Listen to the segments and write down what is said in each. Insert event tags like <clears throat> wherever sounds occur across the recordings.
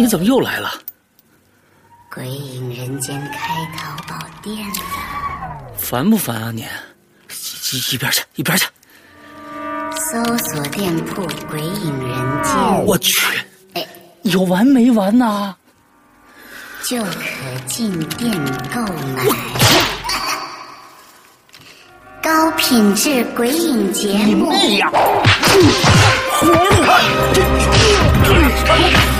你怎么又来了？鬼影人间开淘宝店了，烦不烦啊你？一一边去，一边去！搜索店铺“鬼影人间我去，哎，有完没完呐？”就可进店购买。高品质鬼影节目，妹呀！<laughs>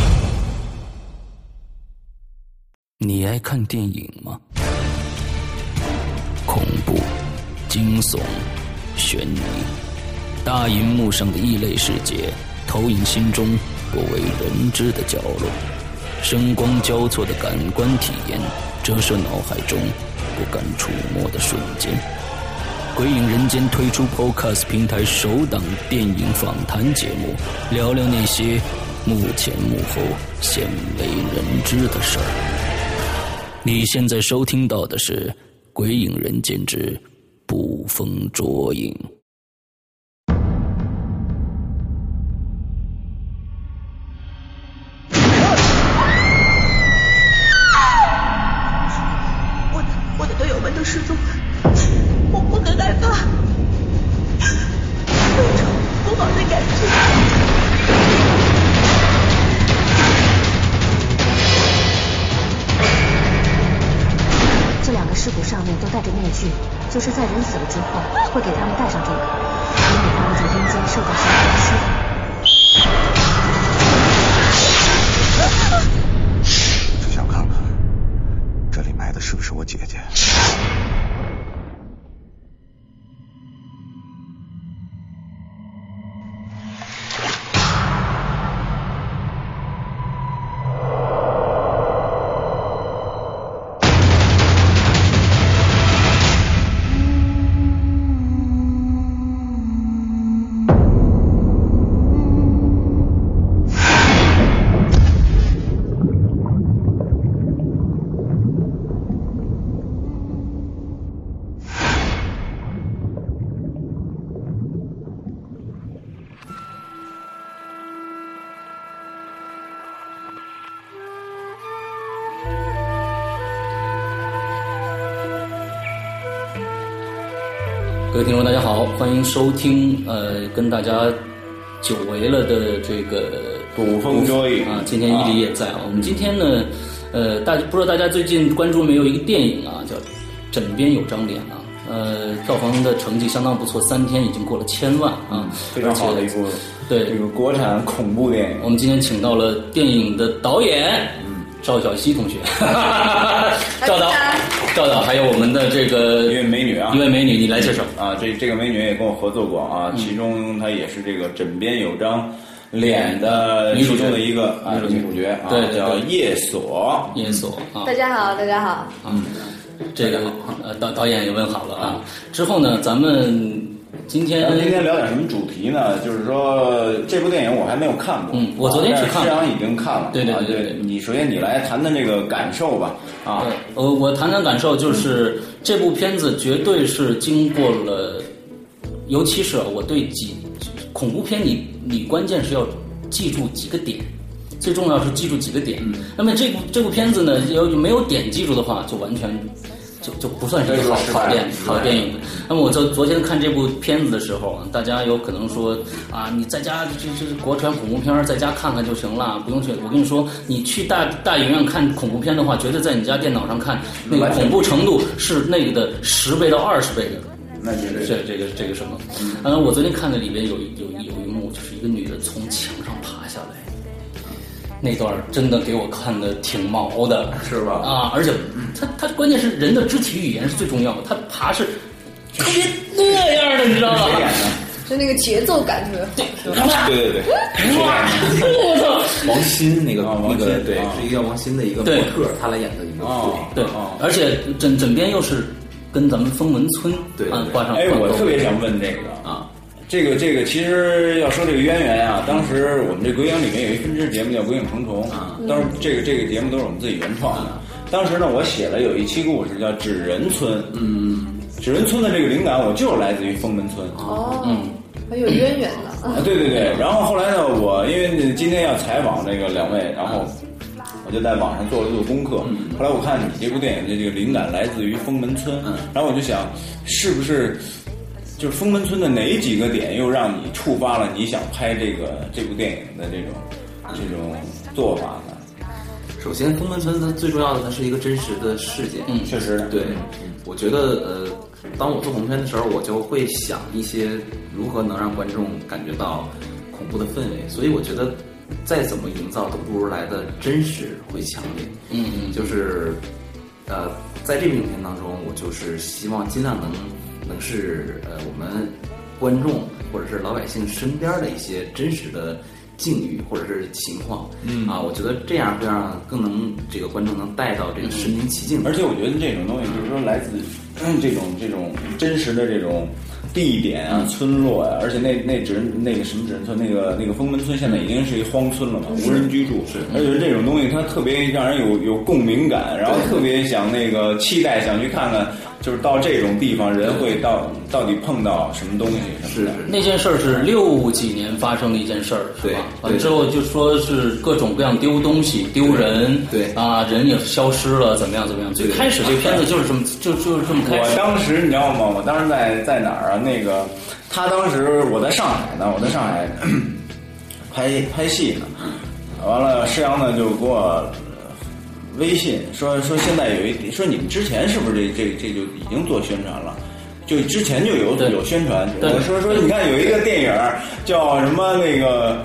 你爱看电影吗？恐怖、惊悚、悬疑，大荧幕上的异类世界，投影心中不为人知的角落，声光交错的感官体验，折射脑海中不敢触摸的瞬间。鬼影人间推出 Podcast 平台首档电影访谈节目，聊聊那些幕前幕后鲜为人知的事儿。你现在收听到的是《鬼影人间之捕风捉影》。收听呃，跟大家久违了的这个捕风捉影啊。今天伊犁也在啊。我们今天呢，呃，大家不知道大家最近关注没有一个电影啊，叫《枕边有张脸》啊。呃，票房的成绩相当不错，三天已经过了千万啊，非常好的一部对这个国产恐怖电影。我们今天请到了电影的导演，嗯，赵小西同学，<laughs> 赵导，赵导，还有我们的这个一位美女啊。一位美女，你来介绍。啊，这这个美女也跟我合作过啊，其中她也是这个枕边有张脸的女主角。其中的一个啊女主角女主角。啊，对叫叶锁。叶锁啊，大家好，大家好。嗯，这个呃导导演也问好了啊。之后呢，咱们今天咱们今天聊点什么主题呢？就是说这部电影我还没有看过，嗯我昨天去看了已经看了，对对啊对对对你首先你来谈谈这个感受吧，啊，对，呃，我谈谈感受，就是这部片子绝对是经过了，尤其是我对几恐怖片你，你关键是要记住几个点，最重要是记住几个点。那么这部这部片子呢，要没有点记住的话，就完全就就不算是一个好好电失败好电影。那么我昨昨天看这部片子的时候啊，大家有可能说啊，你在家这这是国产恐怖片，在家看看就行了，不用去。我跟你说，你去大大影院看恐怖片的话，绝对在你家电脑上看，那个恐怖程度是那个的十倍到二十倍的。那绝对这这个这个什么？嗯，我昨天看的里边有一有有一幕，就是一个女的从墙那段真的给我看的挺毛的，是吧啊，而且他他关键是人的肢体语言是最重要的，他爬是特别那样的，你知道吗？谁演的？就那个节奏感特别好？对对对，谁演的？我操！王鑫那个那个对，是一个王鑫的一个模对特，他来演的一个哦对哦，而且枕枕边又是跟咱们封门村对挂上哎，我特别想问这个啊，这个这个，其实要说这个渊源啊，当时我们这鬼影里面有一分支节目叫《鬼影重重》，啊当时这个这个节目都是我们自己原创的。当时呢，我写了有一期故事叫《纸人村》，嗯，纸人村的这个灵感，我就是来自于封门村。哦，嗯，很有渊源的啊。啊，对对对，<laughs> 然后后来呢，我因为今天要采访这个两位，然后我就在网上做了做功课。后来我看你这部电影的这个灵感来自于封门村，然后我就想，是不是就是封门村的哪几个点又让你触发了你想拍这个这部电影的这种这种做法呢？首先，封门村它最重要的，它是一个真实的事件。嗯确实，对，我觉得呃，当我做恐怖片的时候，我就会想一些如何能让观众感觉到恐怖的氛围，所以我觉得再怎么营造都不如来的真实会强烈。嗯嗯，就是呃，在这部影片当中，我就是希望尽量能能是呃我们观众或者是老百姓身边的一些真实的境遇或者是情况。嗯啊，我觉得这样会让更能这个观众能带到这个身临其境。而且我觉得这种东西，就是说来自嗯 <clears throat> 这种这种真实的这种地点啊、村落呀、而且那那只那个什么指人村，那个那个封门村现在已经是一荒村了嘛，无人居住。是，而且这种东西它特别让人有有共鸣感，然后特别想那个期待想去看看，就是到这种地方人会到到底碰到什么东西什么的。那件事儿是六几年发生的一件事儿，是吧？对完之后就说是各种各样丢东西、丢人，对啊，人也消失了，怎么样怎么样？最开始这个片子就是这么就就是这么开我。当时你知道吗？我当时在在哪儿啊？那个他当时我在上海呢，我在上海 <clears throat> 拍拍戏呢。完了，施洋呢就给我呃微信说说现在有一说你们之前是不是这这这就已经做宣传了？就之前就有有宣传，对。我说说你看有一个电影叫什么那个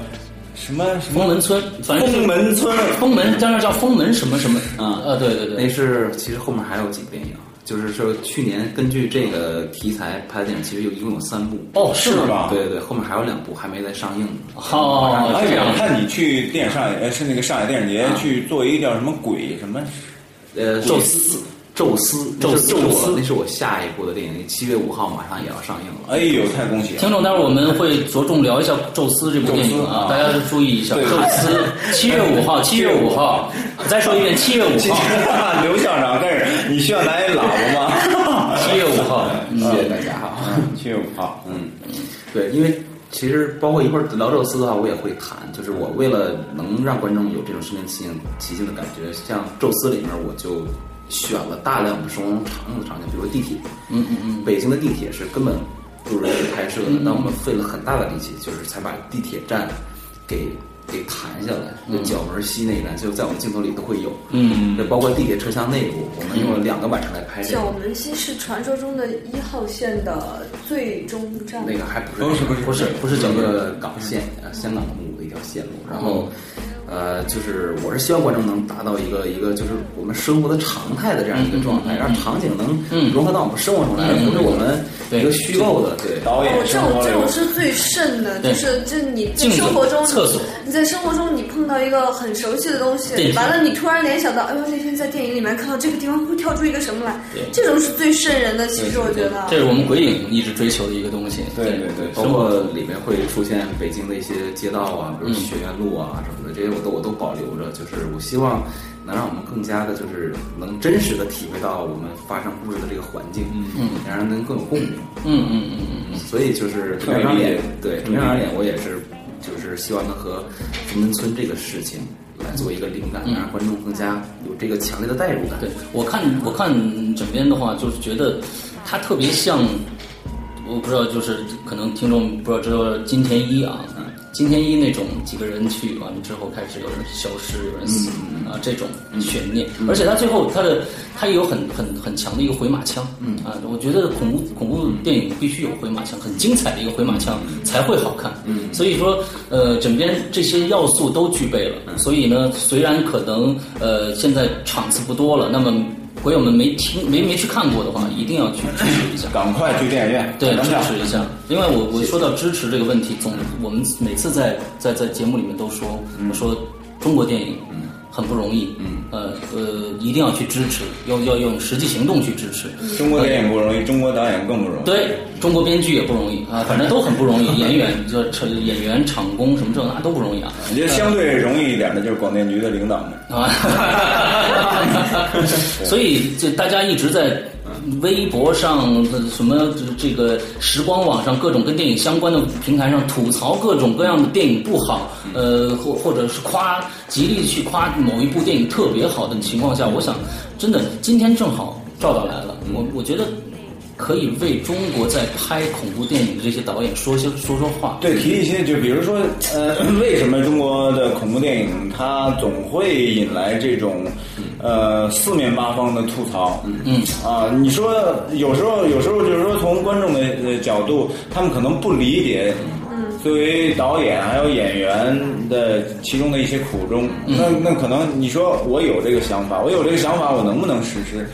什么什么？封门村，反正封门村。封门，当然叫封门什么什么啊。啊，对对那，是其实后面还有几部电影，就是说去年根据这个题材拍的电影，其实有一共有三部。哦，是吗？对对对，后面还有两部还没在上映呢。哦，哎，这样我看你去电影上海，呃，是那个上海电影节啊去做一个叫什么鬼什么，呃，宙斯，宙斯，宙斯那是宙斯我那是我下一部的电影，七月五号马上也要上映了。哎呦，太恭喜了！听众，待会儿我们会着重聊一下《宙斯》这部电影啊大家就注意一下。对宙斯，<laughs> 七月五号，七月五号，再说一遍，七月五今号，天刘校长开始，你需要拿一喇叭吗？七月五号，<laughs> <laughs> 嗯谢谢大家哈。七月五号，嗯，对，因为其实包括一会儿聊宙斯的话，我也会谈。就是我为了能让观众有这种身临其境、其境的感觉，像宙斯里面我就选了大量的生活中常用的场景，比如说地铁。嗯嗯嗯，北京的地铁是根本不允许拍摄的，但我们费了很大的力气，就是才把地铁站给给弹下来。就角门西那一站，就在我们镜头里都会有。嗯，那，包括地铁车厢内部，我们用了两个晚上来拍这个。角门西是传说中的一号线的最终站，那个还不是不是不是不是不是角门一个港线，呃，香港的母的一条线路。然后呃，就是我是希望观众能达到一个一个就是我们生活的常态的这样一个状态，让场景能融合到我们生活中来，而不是我们一个虚构的。对，导演哦，这生活里种这种是最甚的，就是就你在生活中，厕所你在生活中你碰到一个很熟悉的东西完了你突然联想到，哎呦那天在电影里面看到这个地方会跳出一个什么来对，这种是最瘆人的。其实我觉得，这是我们鬼影一直追求的一个东西。对对对，包括里面会出现北京的一些街道啊，比如学院路啊什么的，这些我都我都保留着。就是我希望能让我们更加的，就是能真实的体会到我们发生故事的这个环境，嗯，让人能更有共鸣。嗯嗯嗯嗯所以就是特别这张脸理解，对这张脸，我也是就是希望能和冯门村这个事情来做一个灵感，让观众更加有这个强烈的代入感。对我看我看整边的话，就是觉得它特别像，我不知道，就是可能听众不知道知道金田一啊，金天一那种几个人去完了之后开始有人消失，有人死、啊这种悬念，而且他最后他的他也有很很很强的一个回马枪，嗯啊，我觉得恐怖恐怖电影必须有回马枪，很精彩的一个回马枪才会好看，嗯，所以说呃整边这些要素都具备了，所以呢虽然可能呃现在场次不多了，那么。鬼友们没听没没去看过的话，一定要去支持一下。赶快去电影院。对，支持一下。另外，我我说到支持这个问题，总我们每次在在在节目里面都说，我说中国电影很不容易，嗯，呃呃，一定要去支持，要要用实际行动去支持。中国电影不容易，中国导演更不容易。对中国编剧也不容易啊，反正都很不容易，<laughs> 演员就演员、场工什么这那都不容易啊。我觉得相对容易一点的就是广电局的领导们。啊，<laughs> 所以就大家一直在微博上、什么这个时光网上各种跟电影相关的平台上吐槽各种各样的电影不好，呃，或或者是夸极力去夸某一部电影特别好的情况下，我想真的今天正好赵导来了，我我觉得。可以为中国在拍恐怖电影的这些导演说些说说话。对，提一些，就比如说，呃，<clears throat> 为什么中国的恐怖电影它总会引来这种，呃，四面八方的吐槽？嗯啊，你说有时候，有时候就是说从观众的呃角度，他们可能不理解。作为导演还有演员的其中的一些苦衷，那那可能你说我有这个想法，我有这个想法，我能不能实施？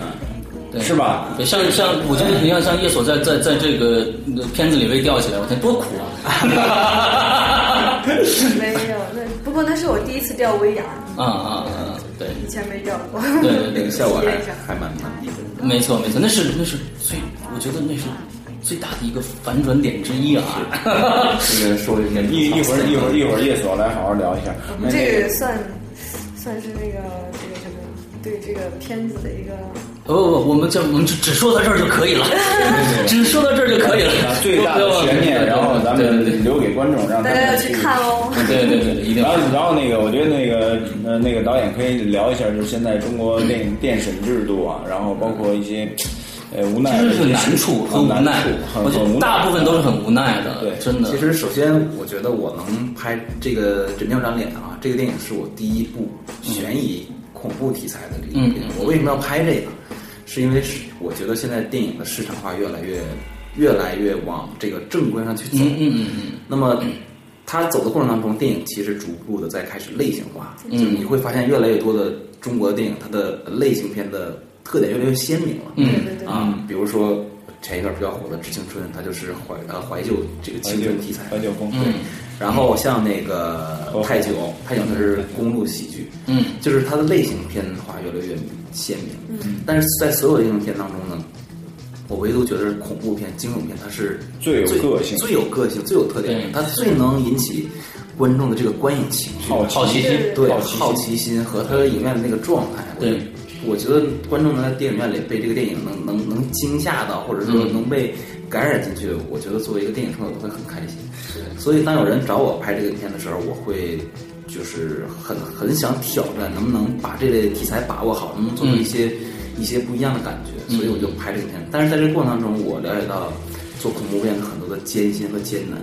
对是吧？对，像像我觉得你像像叶索在在在这个呃片子里被吊起来，我天多苦啊！<laughs> 没有，那不过那是我第一次吊威亚，<laughs> 啊啊啊！对以前没吊过。对对对那个效果还还蛮满意的。没错没错，那是那是最，我觉得那是最大的一个反转点之一啊！<laughs> 这个说一下一一会儿一会儿一会儿叶所来好好聊一下。那这个算算是那个这个什么对这个片子的一个不不不，我们就我们只只说到这儿就可以了，只说到这儿就可以了。最大的悬念，然后咱们留给观众，让大家去看哦。对对对对，一定要然后，然后那个，我觉得那个呃，那个导演可以聊一下，就是现在中国电影电审制度啊，然后包括一些呃无奈的这是难处和无难奈处，很我觉得很无奈。大部分都是很无奈的，对。真的。其实，首先，我觉得我能拍这个《枕边张脸》啊，这个电影是我第一部悬疑恐怖题材的这个电影。我为什么要拍这个？是因为是我觉得现在电影的市场化越来越越来越往这个正规上去走。嗯嗯嗯嗯，那么，它走的过程当中，电影其实逐步的在开始类型化，就是你会发现越来越多的中国的电影，它的类型片的特点越来越鲜明了。嗯对对啊，比如说前一段比较火的《致青春》，它就是怀呃怀旧这个青春题材。怀旧风，嗯然后像那个泰囧，泰囧它是公路喜剧，嗯，就是它的类型片的话越来越鲜明。嗯，但是在所有的类型片当中呢，我唯独觉得是恐怖片、惊悚片，它是最有个性。最有个性、最有特点的，它最能引起观众的这个观影情绪、好奇好奇心，对好奇心。好奇心和他影院的那个状态。对，我觉得观众能在电影院里被这个电影能能能惊吓到，或者说嗯。能被感染进去，我觉得作为一个电影创作者会很开心。所以当有人找我拍这个片的时候，我会就是很很想挑战，能不能把这类题材把握好，能不能做出一些、一些不一样的感觉。所以我就拍这个片。但是在这个过程当中，我了解到做恐怖片的很多的艰辛和艰难。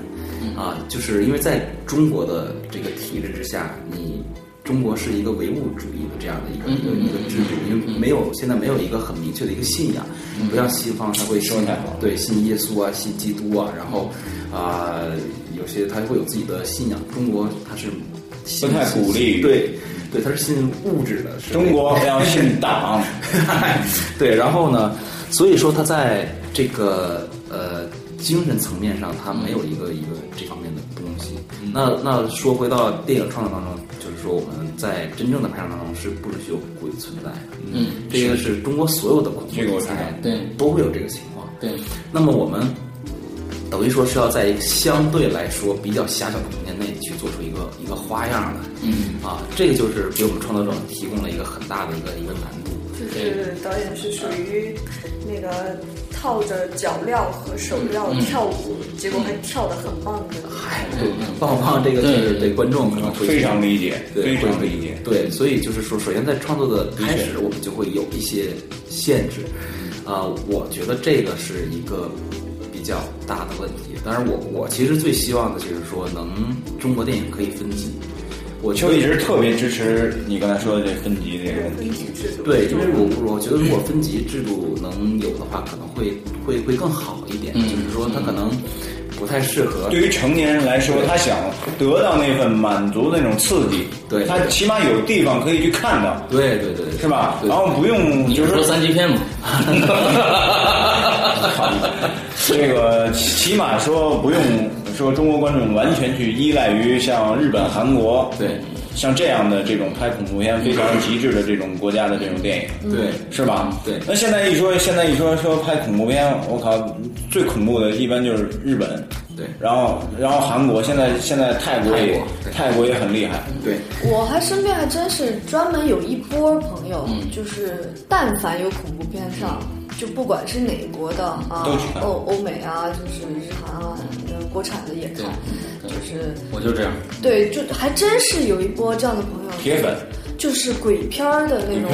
啊，就是因为在中国的这个体制之下，你中国是一个唯物主义的这样的一个一个一个制度，因为没有现在没有一个很明确的一个信仰，不像西方他会信说太好对信耶稣啊，信基督啊，然后啊、有些他会有自己的信仰。中国他是信不太鼓励。对对，他是信物质的，是中国要信党，<laughs> 对，然后呢，所以说他在这个呃精神层面上，他没有一个一个这方面的东西。那那说回到电影创作当中，就是说我们在真正的拍摄当中是不允许有鬼存在的。嗯，这个是中国所有的恐怖题材对都会有这个情况。对，那么我们等于说是要在一个相对来说比较狭小的空间内去做出一个一个花样来。嗯啊，这个就是给我们创作者提供了一个很大的一个一个难度。就是导演是属于那个套着脚镣和手镣跳舞，结果还跳得很棒的。嗨，对，棒棒这个确实对观众可能会非常理解，对非常理解。对，所以就是说，首先在创作的开始，我们就会有一些限制。啊、我觉得这个是一个比较大的问题。当然我，我其实最希望的就是说，能中国电影可以分级。我就一直特别支持你刚才说的这分级这个问题。对，因为我我觉得如果分级制度能有的话，可能会会会更好一点。嗯就是说，他可能不太适合。对于成年人来说，他想得到那份满足的那种刺激，对他起码有地方可以去看到，对对对，是吧？然后不用你就是说三级片嘛？<laughs> 这个起码说不用说中国观众完全去依赖于像日本、韩国对。像这样的这种拍恐怖片非常极致的这种国家的这种电影，对。是吧？对。那现在一说，现在一说说拍恐怖片，我靠，最恐怖的一般就是日本，对。然后然后韩国，现在现在泰国也泰国泰国也很厉害，对。我还身边还真是专门有一波朋友，就是但凡有恐怖片上，就不管是哪国的啊欧欧美啊，就是日韩啊，呃国产的也看，就是我就这样，对，就还真是有一波这样的朋友，铁粉，就是鬼片儿的那种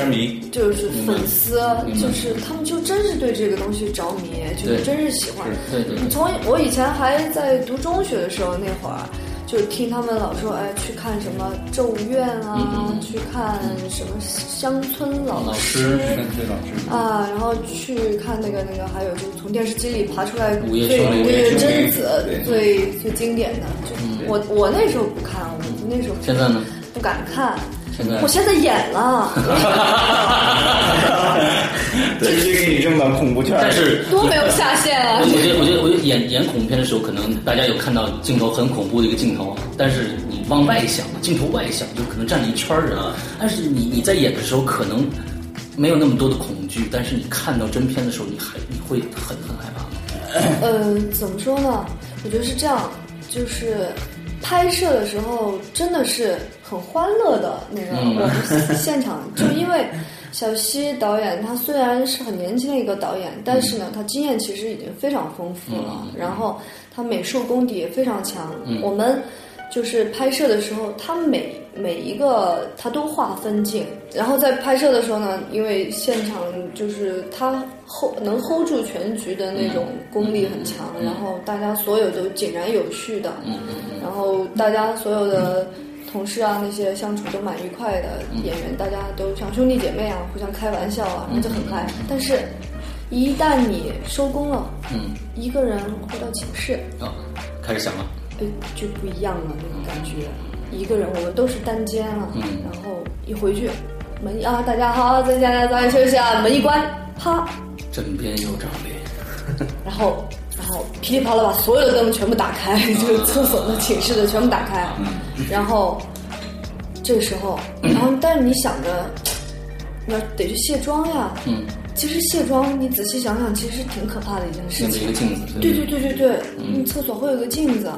就是粉丝，就是他们就真是对这个东西着迷，就是真是喜欢。对对对从我以前还在读中学的时候，那会儿就是听他们老说，哎，去看什么《咒怨》啊，去看什么乡村老老师乡村老师。啊，然后去看那个那个，还有就是从电视机里爬出来最贞子对最最经典的，就我我那时候不看，我那时候现在呢？不敢看。现在我现在演了，直接给你扔到恐怖圈但是多没有下限啊！我觉得，我觉得，我觉得演演恐怖片的时候，可能大家有看到镜头很恐怖的一个镜头，但是你往外想，镜头外想，就可能站了一圈儿人。但是你你在演的时候，可能没有那么多的恐惧，但是你看到真片的时候，你还你会很很害怕。呃，怎么说呢？我觉得是这样，就是拍摄的时候真的是很欢乐的那个。嗯我们现场 <laughs> 就因为小西导演他虽然是很年轻的一个导演，但是呢，他经验其实已经非常丰富了，然后他美术功底也非常强。我们。就是拍摄的时候，他每每一个他都画分镜，然后在拍摄的时候呢，因为现场就是他 hold 能 hold 住全局的那种功力很强，然后大家所有都井然有序的，然后大家所有的同事啊那些相处都蛮愉快的，演员大家都像兄弟姐妹啊，互相开玩笑啊，那就很嗨。但是，一旦你收工了，嗯，一个人回到寝室，啊，开始想了，哎，就不一样了那种感觉。一个人，我们都是单间啊，嗯。然后一回去，门啊，大家好，在家早点休息啊，门一关，啪，枕边有张脸，<laughs> 然后然后噼里啪啦把所有的灯全部打开，<laughs> 就是厕所的、寝室的全部打开，然后这个时候，然后但是你想着，你要得去卸妆呀，嗯，其实卸妆你仔细想想，其实挺可怕的一件事情面对一。个镜子，对对对对对，你厕所会有个镜子，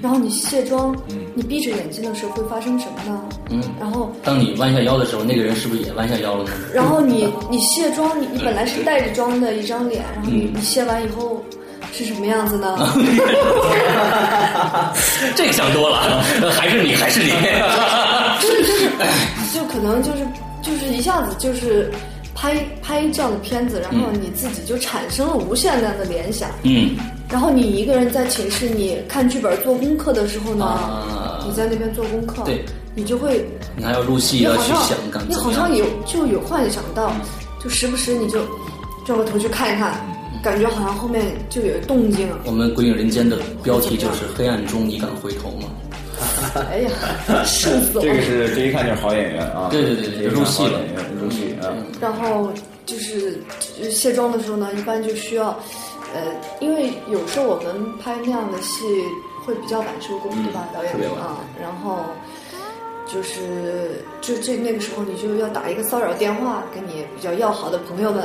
然后你卸妆，你闭着眼睛的时候会发生什么呢？嗯，然后当你弯下腰的时候，那个人是不是也弯下腰了呢？然后你你卸妆，你你本来是带着妆的一张脸，然后你你卸完以后是什么样子呢？<laughs> 这个想多了，还是你，还是你。<laughs> 就是就是，就可能就是就是一下子就是拍拍这样的片子，然后你自己就产生了无限量的联想。嗯，然后你一个人在寝室，你看剧本做功课的时候呢，啊你在那边做功课，对，你就会你还要入戏，要去想干你好像有就有幻想到，就时不时你就转过头去看一看，感觉好像后面就有动静了。我们《鬼影人间》的标题就是“黑暗中你敢回头吗？”哎呀，<laughs> 瘆死我了。这个是这一看就是好演员啊，对对对入戏演员入戏啊。然后就是呃卸妆的时候呢，一般就需要，呃，因为有时候我们拍那样的戏会比较晚收工，对吧，导演啊，然后就是就这那个时候你就要打一个骚扰电话给你比较要好的朋友们，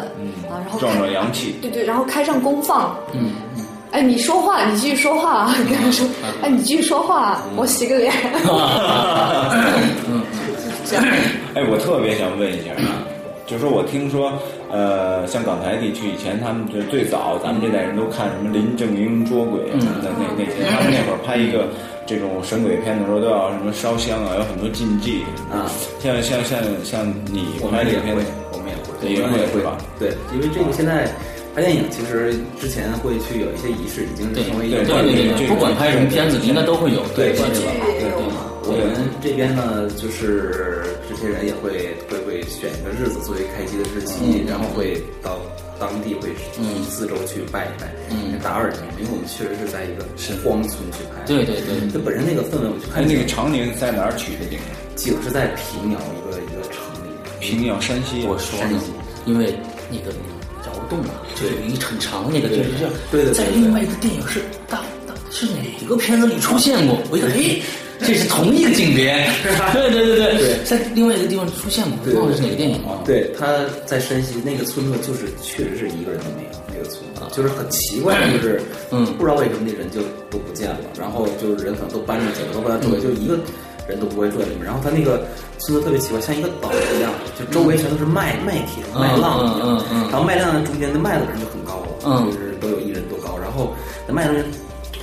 啊，然后壮壮阳气，对对，然后开上公放，嗯。哎，你说话，你继续说话，跟他说，哎，你继续说话，我洗个脸。这样，哎，我特别想问一下啊，就是说我听说，呃，像港台地区以前他们就最早，咱们这代人都看什么林正英捉鬼啊什么的，那那些他们那会儿拍一个这种神鬼片的时候，都要什么烧香啊，有很多禁忌啊。像像像像你我们也会，，我们也会，也我们也会会吧？对，因为这个现在拍电影，其实之前会去有一些仪式，已经成为一个对对惯例了对对，不管拍什么片子，应该都会有。对剧惯例了。我们这边呢，就是这些人也会会会选一个日子作为开机的日期，然后会到当地会嗯。四周去拜一拜，嗯。打耳钉，因为我们确实是在一个荒村去拍，对对对。就本身那个氛围，我去哎，看那个长宁在哪儿取的景？景是在平遥一个一个城里，平遥山西。我说呢，因为那个窑洞啊，就有一个很长那个，就是对对对在另外一个电影是大大是哪个片子里出现过？我一看，哎，这是同一个景别，<laughs> 对对对对。对。在另外一个地方出现过，对忘了是哪个电影了。对，他在山西那个村子，就是确实是一个人都没有，那个村子就是很奇怪，就是嗯。不知道为什么那人就都不见了，然后就是人可能都搬着走了，都搬到周围，就一个人都不会住在里面。然后他那个村子特别奇怪，像一个岛一样，就周围全都是麦麦田、嗯麦浪一样，嗯嗯。嗯然后麦浪中间的麦子人就很高了，嗯。就是都有一人多高，然后那麦子人。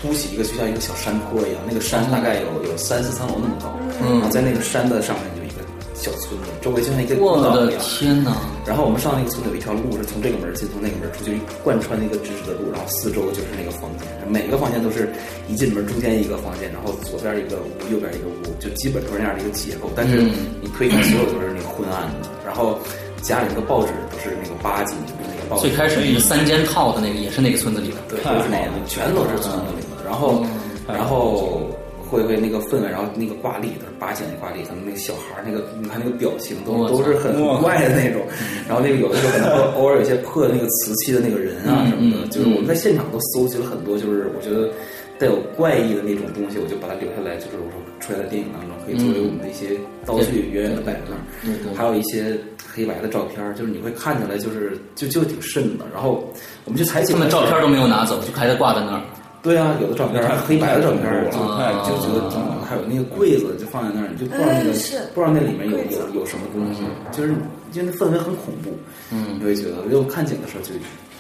凸起一个就像一个小山坡一样，那个山大概有有三四层楼那么高，嗯然后在那个山的上面有一个小村子，周围就像一个孤我的岛一样。天哪！然后我们上那个村子有一条路是从这个门进，从那个门出，就贯穿那个直直的路，然后四周就是那个房间，每个房间都是一进门中间一个房间，然后左边一个屋，右边一个屋，就基本都是那样的一个结构。但是嗯你推开所有都是那个昏暗的，然后家里那个报纸都是那个八几年的那个报纸，最开始那个三间套的那个也是那个村子里的，对，都是那样，全都是村子里的。然后，然后会会那个氛围，然后那个挂历都是八仙的挂历，可能那个小孩儿那个，你看那个表情都都是很很怪的那种。然后那个有的时候可能会偶尔有一些破的那个瓷器的那个人啊什么的，嗯就是我们在现场都搜集了很多，就是我觉得带有怪异的那种东西，我就把它留下来，就是我说出来在电影当中可以作为我们的一些道具远远的摆在那儿。对对还有一些黑白的照片儿，就是你会看起来就是就就挺瘆的。然后我们去采景的时候，他们照片都没有拿走，就还在挂在那儿。对啊，有的照片还黑白的照片儿，就快就觉得挺还有那个柜子就放在那儿，你就不知道那个不知道那里面有有有什么东西，就是因为那氛围很恐怖，嗯。你会觉得就看景的时候就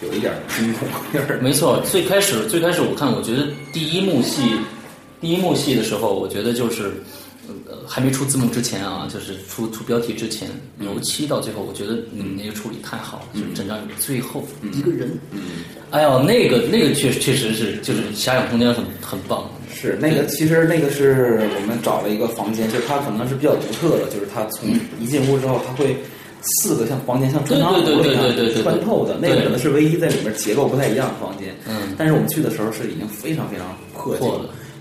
有一点惊恐，没错，最开始最开始我看，我觉得第一幕戏，第一幕戏的时候，我觉得就是，呃，还没出字幕之前啊，就是出出标题之前，油漆到最后，我觉得你们那个处理太好了，就是整张最后一个人，哎呦，那个那个确实确实是，就是遐想空间很很棒。是那个，其实那个是我们找了一个房间，就是它可能是比较独特的，就是它从一进屋之后，它会四个像房间像穿堂对一样对对对对穿透的，那个可能是唯一在里面结构不太一样的房间。嗯。但是我们去的时候是已经非常非常破旧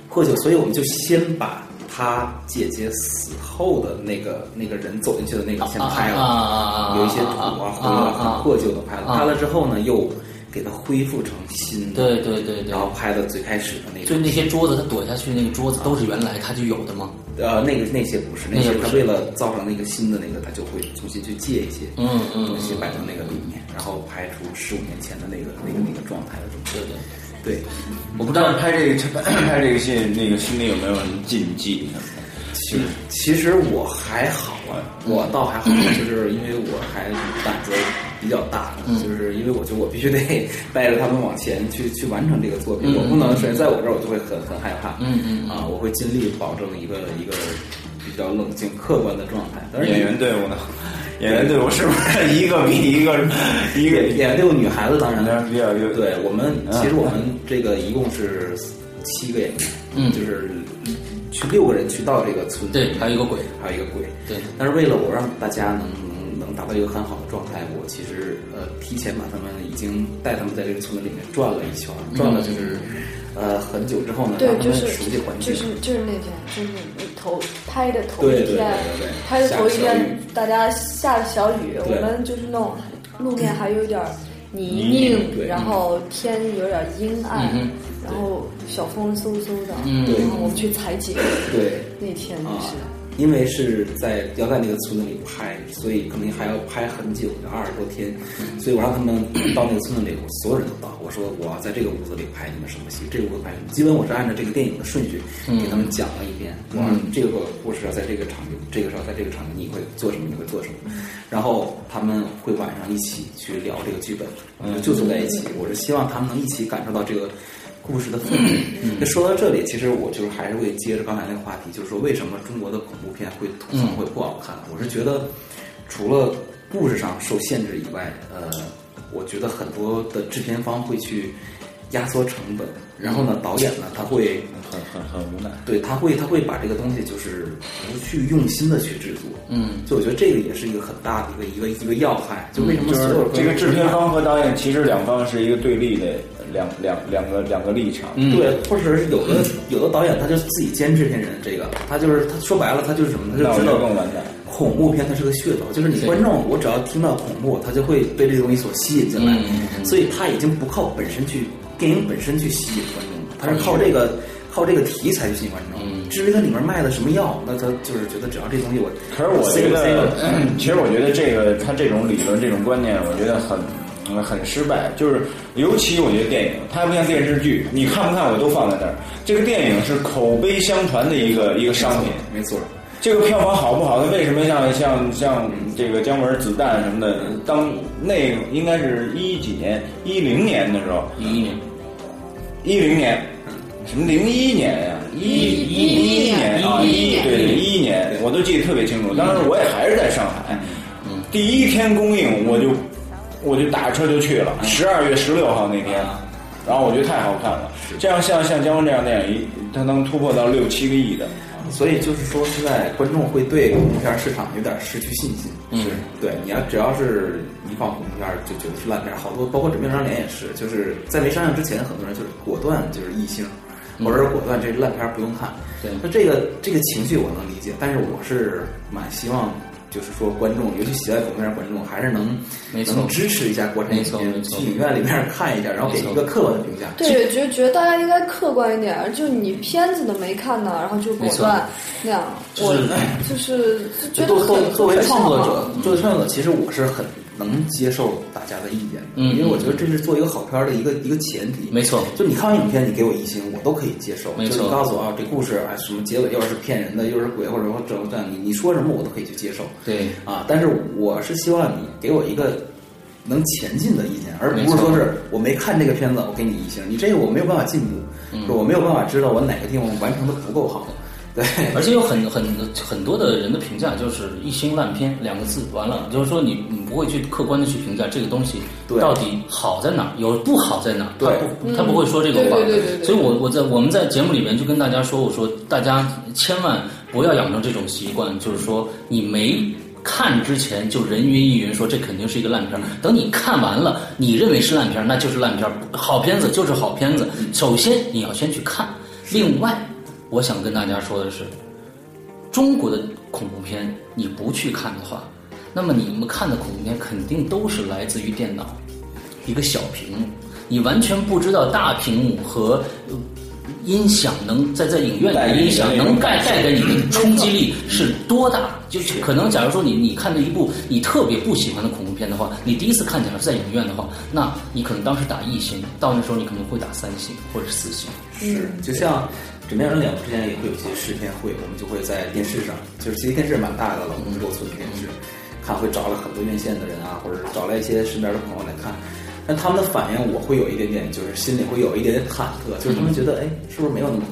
破旧，所以我们就先把他姐姐死后的那个那个人走进去的那个先拍了，有一些土啊、灰啊、很破旧的拍了，拍了之后呢，又给它恢复成新的，对对对对然后拍的最开始的那个。就那些桌子，它躲下去那个桌子都是原来它就有的吗？呃，那个那些不是，那些他为了造成那个新的那个，他就会重新去借一些嗯嗯东西摆到那个里面，然后拍出十五年前的那个那个那个状态的东西。对对。对，我不知道拍这个 <clears throat> 拍这个戏，那个心里有没有什么禁忌？其实其实我还好啊，我倒还好，就是因为我还胆子比较大，嗯就是因为我觉得我必须得带着他们往前去去完成这个作品，嗯我不能谁在我这儿我就会很很害怕，嗯嗯啊，我会尽力保证一个一个比较冷静客观的状态。但是演员队伍呢？演员队伍是不是一个比一个一个演员队伍女孩子当然比较有对我们嗯其实我们这个一共是七个演员，嗯就是去六个人去到这个村子，对还有一个鬼，还有一个鬼，对但是为了我让大家能能能达到一个很好的状态，我其实呃提前把他们已经带他们在这个村子里面转了一圈，转了就是呃很久之后呢，对让，他们就是熟悉环境就。是就是那天，就是头拍的头一天拍的头一天，大家下着小雨，我们就是那种路面还有点儿泥泥泞，然后天有点阴暗嗯，然后小风嗖嗖的，嗯然后我们去采景，对。那天就啊是。，因为是在要在那个村子里拍，所以肯定还要拍很久，有二十多天。所以我让他们到那个村子里，我所有人都到。我说我要在这个屋子里拍你们什么戏，这个屋子拍什么。基本我是按照这个电影的顺序给他们讲了一遍。我说这个故事要在这个场景，这个时候在这个场景你会做什么，你会做什么。然后他们会晚上一起去聊这个剧本，我们就坐在一起。我是希望他们能一起感受到这个故事的氛围。那说到这里，其实我就是还是会接着刚才那个话题，就是说为什么中国的恐怖片会土层会不好看？我是觉得除了故事上受限制以外，呃，我觉得很多的制片方会去压缩成本，然后呢，导演呢他会很很很无奈。对他会他会把这个东西就是不去用心的去制作，嗯，所以我觉得这个也是一个很大的一个一个一个要害，就为什么就是这个制片方和导演其实两方是一个对立的两两两个两个立场。嗯对，或者是有的 <laughs> 有的导演他就自己兼制片人，这个他就是他说白了他就是什么，他就知道就更完蛋。恐怖片它是个噱头，就是你观众我只要听到恐怖，他就会被这个东西所吸引进来，所以他已经不靠本身去电影本身去吸引观众了，他是靠这个。靠这个题材去吸引观众，嗯至于它里面卖的什么药，那他就是觉得只要这东西我，可是我觉塞得，其实我觉得这个他这种理论、这种观念，我觉得很嗯很失败。就是尤其我觉得电影，它不像电视剧，你看不看我都放在那儿。这个电影是口碑相传的一个一个商品，没错，这个票房好不好？它为什么像像像这个姜文子弹什么的？当那个应该是一几年，一零年的时候，一一年，一零年，什么零一年呀、一一一年啊，一对对一一年，我都记得特别清楚。当时我也还是在上海，嗯，第一天公映我就我就打车就去了，十二月十六号那天，然后我觉得太好看了。这样像像姜文这样电影，他能突破到六七个亿的。所以就是说，现在观众会对恐怖片市场有点失去信心。嗯，对，你要只要是一放恐怖片就觉得是烂片，好多包括《准备张脸》也是，就是在没上映之前，很多人就是果断就是一星，或者是果断这烂片不用看。对那这个这个情绪我能理解，但是我是蛮希望。就是说，观众，尤其喜爱恐怖片观众，还是能能支持一下国产影片，去影院里面看一下，然后给一个客观的评价。对，觉觉得大家应该客观一点，就你片子都没看呢，然后就果断那样，我就是就觉得作作为创作者，作为创作者，其实我是很能接受大家的意见的，嗯因为我觉得这是做一个好片儿的一个一个前提。没错，就你看完影片，你给我一星，我都可以接受。没错就你告诉我啊，这故事啊，什么结尾又是骗人的，又是鬼，或者说这这样，你你说什么我都可以去接受。对，啊，但是我是希望你给我一个能前进的意见，而不是说是我没看这个片子，我给你一星，你这个我没有办法进步，嗯我没有办法知道我哪个地方完成的不够好。对，而且有很很很多的人的评价就是一星烂片两个字，完了就是说你你不会去客观的去评价这个东西对到底好在哪儿，有不好在哪儿，他不他不会说这个话。对对对对对所以我我在我们在节目里面就跟大家说，我说大家千万不要养成这种习惯，就是说你没。看之前就人云亦云说这肯定是一个烂片儿，等你看完了，你认为是烂片儿，那就是烂片儿，好片子就是好片子。首先你要先去看，另外我想跟大家说的是，中国的恐怖片你不去看的话，那么你们看的恐怖片肯定都是来自于电脑，一个小屏幕，你完全不知道大屏幕和。呃音响能在在影院里的音响能带带给你的冲击力是多大？就是可能，假如说你你看的一部你特别不喜欢的恐怖片的话，你第一次看起来是在影院的话，那你可能当时打一星，到那时候你可能会打三星或者四星。是，就像《枕边人两》之前也会有一些试片会，我们就会在电视上，就是其实电视蛮大的了，我们是六寸电视，看会找了很多院线的人啊，或者是找来一些身边的朋友来看。但他们的反应，我会有一点点，就是心里会有一点点忐忑，就是他们觉得，哎，是不是没有那么？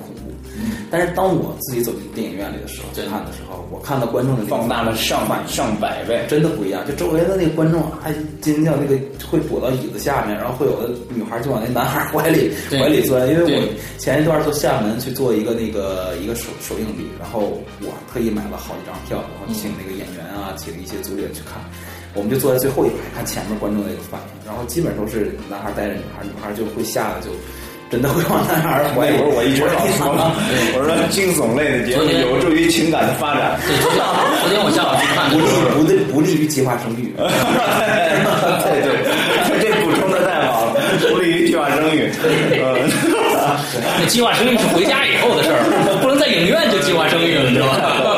但是当我自己走进电影院里的时候，去看的时候，我看到观众的放大了上百上百倍，真的不一样。就周围的那个观众还尖叫，那个会躲到椅子下面，然后会有的女孩就往那男孩怀里怀里钻。因为我前一段做厦门去做一个那个一个首首映礼，然后我特意买了好几张票，然后请那个演员啊，请一些组员去看。我们就坐在最后一排看前面观众的一个反应，然后基本都是男孩带着女孩，女孩就会吓得就真真的会往那儿怀疑。那会儿我一直老说嘛，<laughs> 我说惊悚类的节目有助于情感的发展。对，昨天 <laughs> 昨天我下午去看的不利，不利不利于计划生育。<laughs> 对对，这补充的太好了，不利于计划生育。嗯，那计划生育是回家以后的事儿，不能在影院就计划生育了，你知道吧？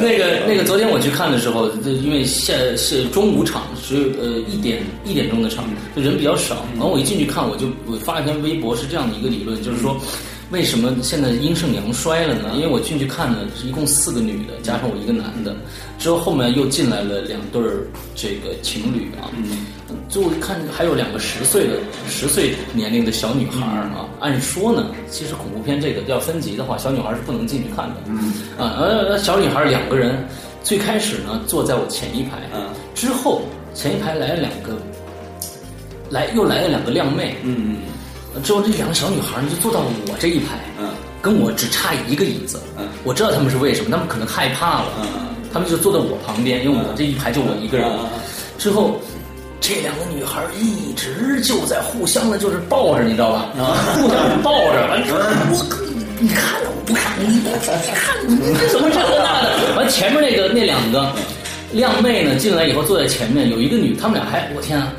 那个那个，昨天我去看的时候，就因为下是中午场，只有呃一点一点钟的场，就人比较少。然后我一进去看，我就我发一篇微博，是这样的一个理论，就是说。为什么现在阴盛阳衰了呢？因为我进去看呢，是一共四个女的，加上我一个男的，之后后面又进来了两对儿这个情侣啊，最就看还有两个十岁的十岁年龄的小女孩儿啊。按说呢，其实恐怖片这个要分级的话，小女孩是不能进去看的。嗯啊，呃，小女孩两个人，最开始呢坐在我前一排，嗯之后前一排来了两个，来又来了两个靓妹，嗯嗯之后这两个小女孩呢就坐到了我这一排，嗯跟我只差一个椅子，嗯我知道他们是为什么，他们可能害怕了，嗯他们就坐在我旁边，因为我这一排就我一个人嗯嗯。之后，这两个女孩一直就在互相的，就是抱着，你知道吧？啊互相抱着，完 <laughs> 我你看了我不看，你不看你这怎么这个那的？完前面那个那两个靓妹呢进来以后坐在前面，有一个女，她们俩还我天啊！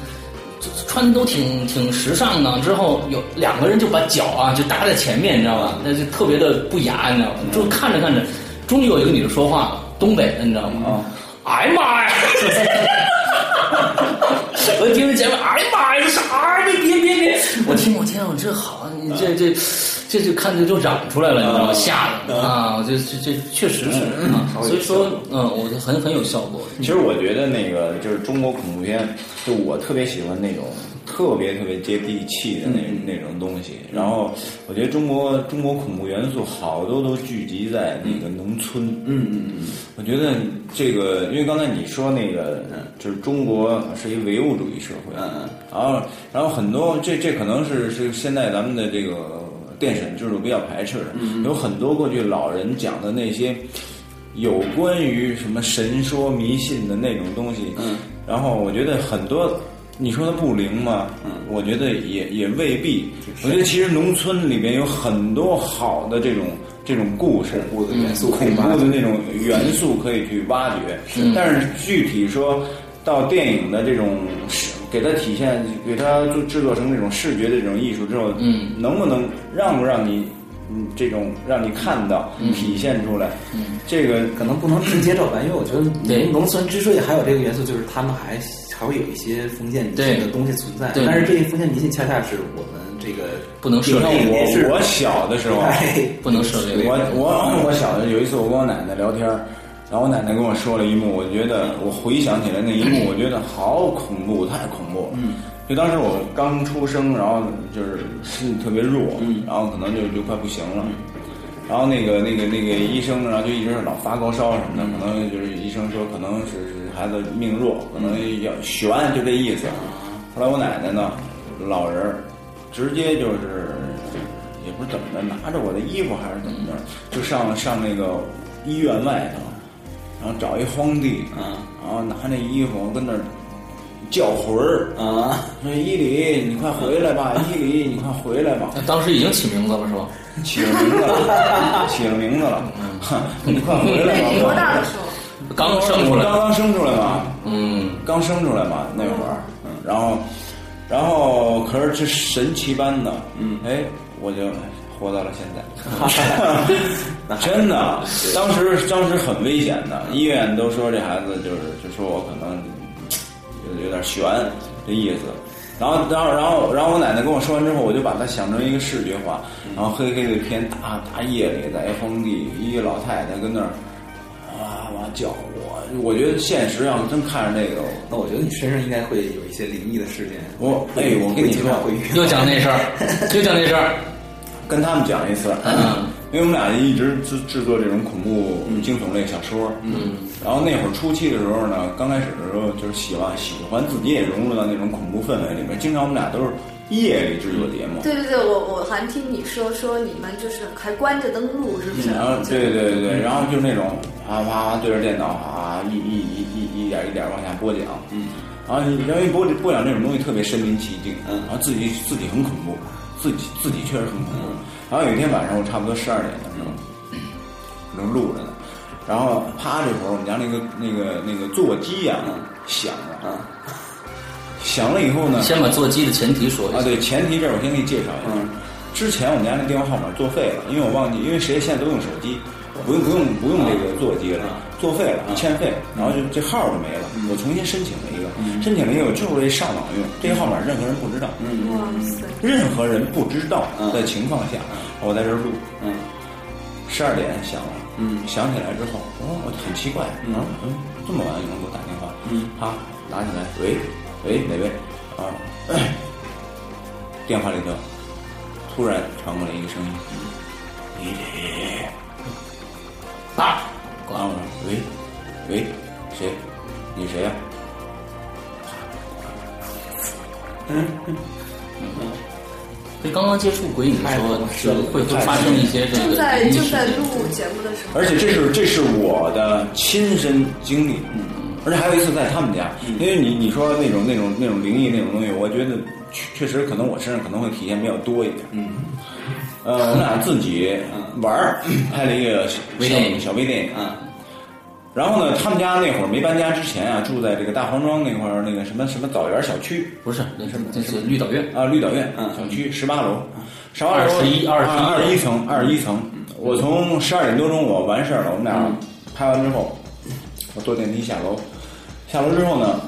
就穿的都挺挺时尚的，之后有两个人就把脚啊就搭在前面，你知道吧？那就特别的不雅，你知道吗？就看着看着，终于有一个女的说话了，东北的，你知道吗？啊哎呀妈呀！我听着节目，哎呀妈呀，啥呀？别别别别！我听我听，我这好，你这这这就看着就嚷出来了，你知道吗？吓的啊！我这这这确实是啊，所以说嗯，我就很很有效果。其实我觉得那个就是中国恐怖片，就我特别喜欢那种特别特别接地气的那、那种东西。然后我觉得中国中国恐怖元素好多都聚集在那个农村。嗯嗯嗯，我觉得这个，因为刚才你说那个，就是中国是一个唯物主义社会，嗯嗯，然后然后很多这这可能是是现在咱们的这个电审制度比较排斥的，有很多过去老人讲的那些有关于什么神说迷信的那种东西，嗯，然后我觉得很多。你说它不灵吗？嗯，我觉得也也未必。我觉得其实农村里面有很多好的这种这种故事，恐怖的元素恐怖的那种元素可以去挖掘。但是具体说到电影的这种，给它体现，给它做制作成这种视觉的这种艺术之后，嗯，能不能让不让你，嗯，这种让你看到、体现出来？嗯，这个可能不能直接照搬，因为我觉得对农农村之所以还有这个元素，就是他们还还会有一些封建迷信的东西存在。对但是这些封建迷信恰恰是我们这个不能涉猎影电视我我小的时候，哎不能涉猎我我我小的有一次，我跟我奶奶聊天，然后我奶奶跟我说了一幕，我觉得我回想起来那一幕，<clears throat> 我觉得好恐怖，太恐怖。嗯，就当时我刚出生，然后就是身体特别弱，嗯，然后可能就就快不行了。然后那个那个那个医生，然后就一直老发高烧什么的，可能就是医生说可能是是孩子命弱，可能要悬，就这意思。后来我奶奶呢，老人儿直接就是也不是怎么着，拿着我的衣服还是怎么着，就上上那个医院外头，然后找一荒地，啊然后拿那衣服跟那儿叫魂儿，啊，说伊犁你快回来吧，伊犁你快回来吧，当时已经起名字了是吧？起了名字了，起了名字了，<laughs> 你快回来吧。你多大的时候？刚生出来，我刚刚生出来嘛，嗯，刚生出来嘛那会儿，嗯，然后，然后可是这神奇般的，嗯，哎，我就活到了现在，<laughs> 真的，<laughs> 当时当时很危险的，医院都说这孩子就是就说我可能有有点悬这意思。然后，然后，然后，然后我奶奶跟我说完之后，我就把它想成一个视觉化，然后黑黑的一片大大夜里，在一荒地，一个老太太跟那儿哇哇叫我，我觉得现实要是真看着那个，那我觉得你身上应该会有一些灵异的事件。我哎，我跟你说，会遇 <laughs> 又讲那事儿，<laughs> 又讲那事儿，跟他们讲一次，嗯，<laughs> 因为我们俩一直制制作这种恐怖惊悚类小说，嗯，然后那会儿初期的时候呢，刚开始的时候就是喜欢喜欢自己也融入到那种恐怖氛围里面，经常我们俩都是夜里制作节目，对对对，我我还听你说说你们就是还关着灯录，是不是？然后对对对对，然后就是那种啪啪对着电脑啊一一一一一点一点往下播讲，嗯，然后你因为播播讲这种东西特别身临其境，嗯，然后自己自己很恐怖，自己自己确实很恐怖。然后有一天晚上，我差不多十二点的时候，<clears throat> 能录着呢，然后啪，这会儿我们家那个那个那个座机呀、响了。啊，响了以后呢，先把座机的前提说一下。啊，对，前提这儿我先给你介绍一下。之前我们家那电话号码作废了，因为我忘记，因为谁现在都用手机，不用不用不用这个座机了，作废了，欠费，然后就这号就没了。我重新申请了一个，申请了一个，我就是为上网用，这个号码任何人不知道，哇塞，任何人不知道的情况下，我在这儿录，嗯。十二点响了，嗯。响起来之后，哦，我很奇怪，嗯。嗯，这么晚有人给我打电话，嗯，好，拿起来，喂，喂，哪位？啊，<coughs> 电话里头突然传过来一个声音，你得，啊，然后我喂，喂，谁？你谁呀、<laughs> 所以刚刚接触鬼影的时候，是会会发生一些这正个灵异事在正在录节目的时候，而且这是这是我的亲身经历，而且还有一次在他们家，因为你你说那种那种那种灵异那种东西，我觉得确确实可能我身上可能会体现比较多一点。嗯，呃，我们俩自己玩儿，拍了一个 <clears throat> 小微电影小微电影。啊然后呢，他们家那会儿没搬家之前啊，住在这个大黄庄那块儿那个什么什么枣园小区不是，那是这是绿岛苑。啊，绿岛院小区十八楼，十八楼21 21二十一层，二十一层。我从十二点多钟我完事儿了，我们俩拍完之后，我坐电梯下楼，下楼之后呢，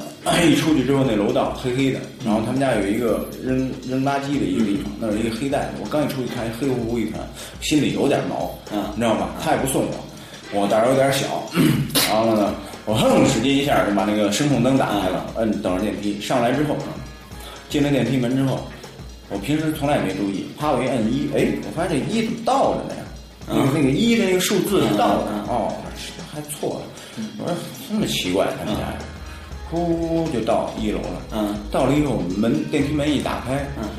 一出去之后那楼道黑黑的，然后他们家有一个扔扔垃圾的一个地方，那儿有一个黑袋子，我刚一出去看黑乎乎一团，心里有点毛，嗯你知道吧？他也不送我，我胆儿有点小，然后呢，我哼使劲一下就把那个声控灯打开了，摁等着电梯。上来之后呢，进了电梯门之后，我平时从来也没注意，啪我一摁一，哎，我发现这一倒着呢呀？那个那个一的那个数字是倒着，哦，还错了，我说这么奇怪他们家呀，呼就到一楼了，嗯。到了以后门电梯门一打开，嗯。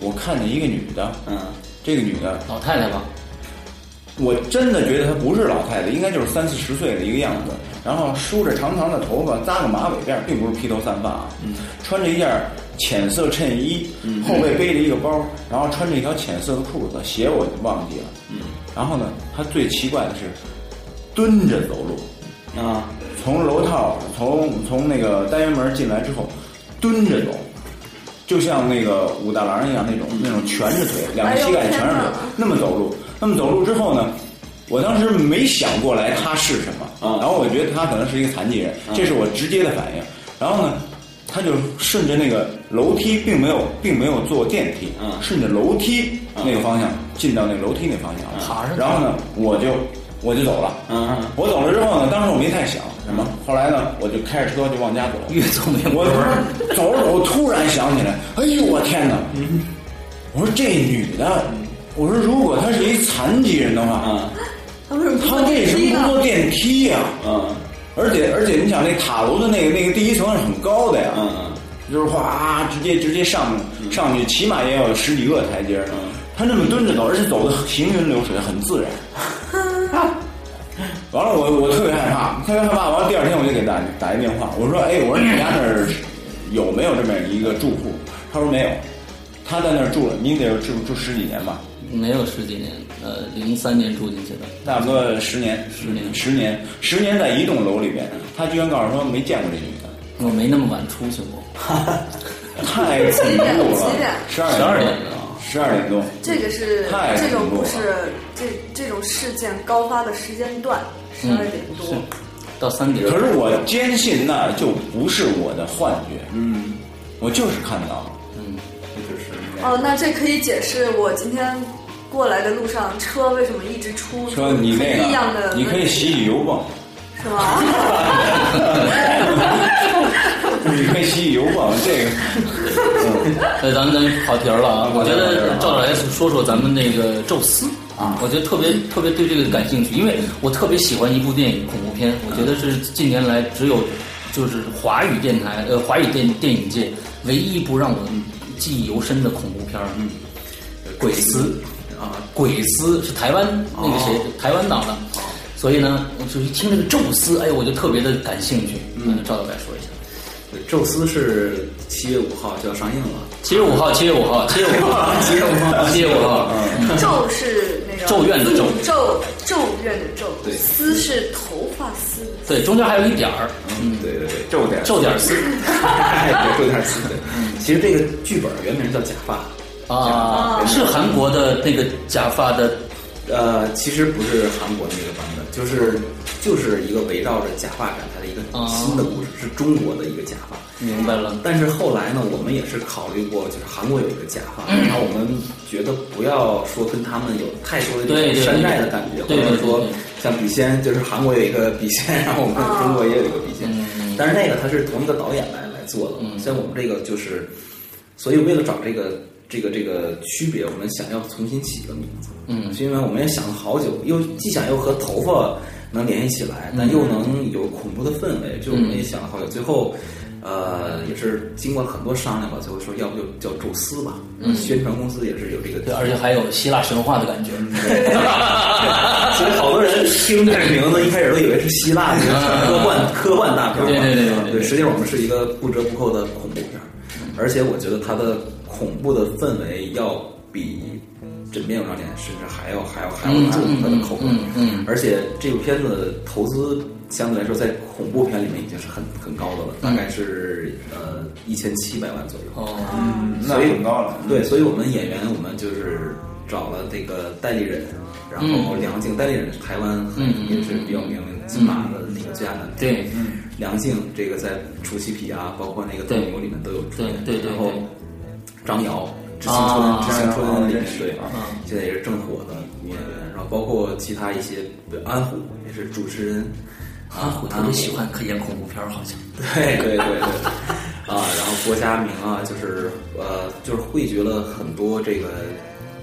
我看见一个女的，嗯。这个女的老太太吧，我真的觉得她不是老太太，应该就是三四十岁的一个样子。然后梳着长长的头发，扎个马尾辫，并不是披头散发啊。穿着一件浅色衬衣，后背背着一个包，然后穿着一条浅色的裤子，鞋我忘记了。嗯，然后呢，她最奇怪的是蹲着走路，啊从楼套从从那个单元门进来之后，蹲着走，就像那个武大郎一样那种那种蜷着腿，两个膝盖蜷着腿那么走路。那么走路之后呢，我当时没想过来他是什么，啊。然后我觉得他可能是一个残疾人，这是我直接的反应。然后呢，他就顺着那个楼梯，并没有并没有坐电梯，嗯顺着楼梯那个方向进到那个楼梯那方向。了，爬上然后呢，我就我就走了。嗯我走了之后呢，当时我没太想什么，后来呢，我就开着车就往家走。越走越我不是。走着走，突然想起来，哎呦我天哪！我说这女的，我说如果她是一残疾人的话，啊他为什么她为什么不坐电梯呀、嗯。而且而且，你想那塔楼的那个那个第一层是很高的呀，嗯。就是哗直接直接上上去，起码也要有十几个台阶儿。他那么蹲着走，而且走的行云流水，很自然。<laughs> 完了，我我特别害怕，特别害怕。完了，第二天我就给打打一电话，我说：“哎，我说你家那儿有没有这么一个住户？”他说没有，他在那儿住了，你得住住十几年吧，没有十几年，呃，零三年住进去的，差不多十年，十年十年，十年在一栋楼里边，他居然告诉说没见过这女的。我没那么晚出去过。<laughs> 太恐怖了！几点十二12点十二点多。这个是太这种恐怖了不是这这种事件高发的时间段，十二点多。是到三点。可是我坚信那就不是我的幻觉，嗯，我就是看到了。这就是哦，那这可以解释我今天过来的路上车为什么一直出车你那异样的个，你可以洗洗油泵，是吗？<laughs> 你可以洗洗油泵，这个，嗯，呃，咱们咱跑题儿了啊！我觉得赵老来说说咱们那个宙斯啊，我觉得特别特别对这个感兴趣，因为我特别喜欢一部电影恐怖片，我觉得是近年来只有就是华语电台呃华语电电影界唯一一部让我记忆犹深的恐怖片儿。嗯，鬼丝啊，鬼丝是台湾那个谁、台湾岛的，所以呢，我就一听这个宙斯，哎呦，我就特别的感兴趣。嗯，赵导来说一下。对，宙斯是七月五号就要上映了，七月五号，七月五号，七月五号，七月五号，七月五号。<laughs> 咒是那个咒怨的咒咒咒怨的咒，对丝是头发丝。对，中间还有一点儿，嗯，对对对，皱点皱 <laughs> 点儿丝对，说点词。对，其实这个剧本原名叫《假发》，啊，是韩国的那个假发的，呃，其实不是韩国那个版本，就是就是一个围绕着假发展开的一个啊新的故事，是中国的一个假发。明白了。但是后来呢，我们也是考虑过，就是韩国有一个假发，然后我们觉得不要说跟他们有太多的这对对对种山寨的感觉，对对对或者说像笔仙，就是韩国有一个笔仙，然后我们中国也有一个笔仙，嗯但是那个他是同一个导演来来做的，像我们这个就是，所以为了找这个。这个这个区别，我们想要重新起一个名字，嗯。是因为我们也想了好久，又既想又和头发能联系起来，但又能有恐怖的氛围，就我们也想了好久，最后，呃，也是经过很多商量吧，最后说要不就叫宙斯吧，嗯，宣传公司也是有这个，对，而且还有希腊神话的感觉。<laughs> <laughs> 所以好多人听这个名字，一开始都以为是希腊的科幻科幻大片儿，对对对对对。对，实际上我们是一个不折不扣的恐怖片儿，而且我觉得它的恐怖的氛围要比《枕边有张脸》甚至还要还要还要重它的口味，嗯嗯嗯而且这部片子投资相对来说在恐怖片里面已经是很很高的了，大概是呃一千七百万左右。哦，那所以很高了。对，所以我们演员我们就是找了这个代理人，然后梁静代理人是台湾也是比较有名的金马的那个最佳男配。对，嗯，梁静这个在《除夕皮》啊，包括那个《斗牛》里面都有出演。对对对然后对张瑶，《知青春》啊知青春》里面啊对啊，现在也是正火的女演员。然后包括其他一些，比如安虎也是主持人。安虎特别喜欢可演恐怖片儿，好像。对对对对，啊，然后郭嘉明啊，就是呃，就是汇聚了很多这个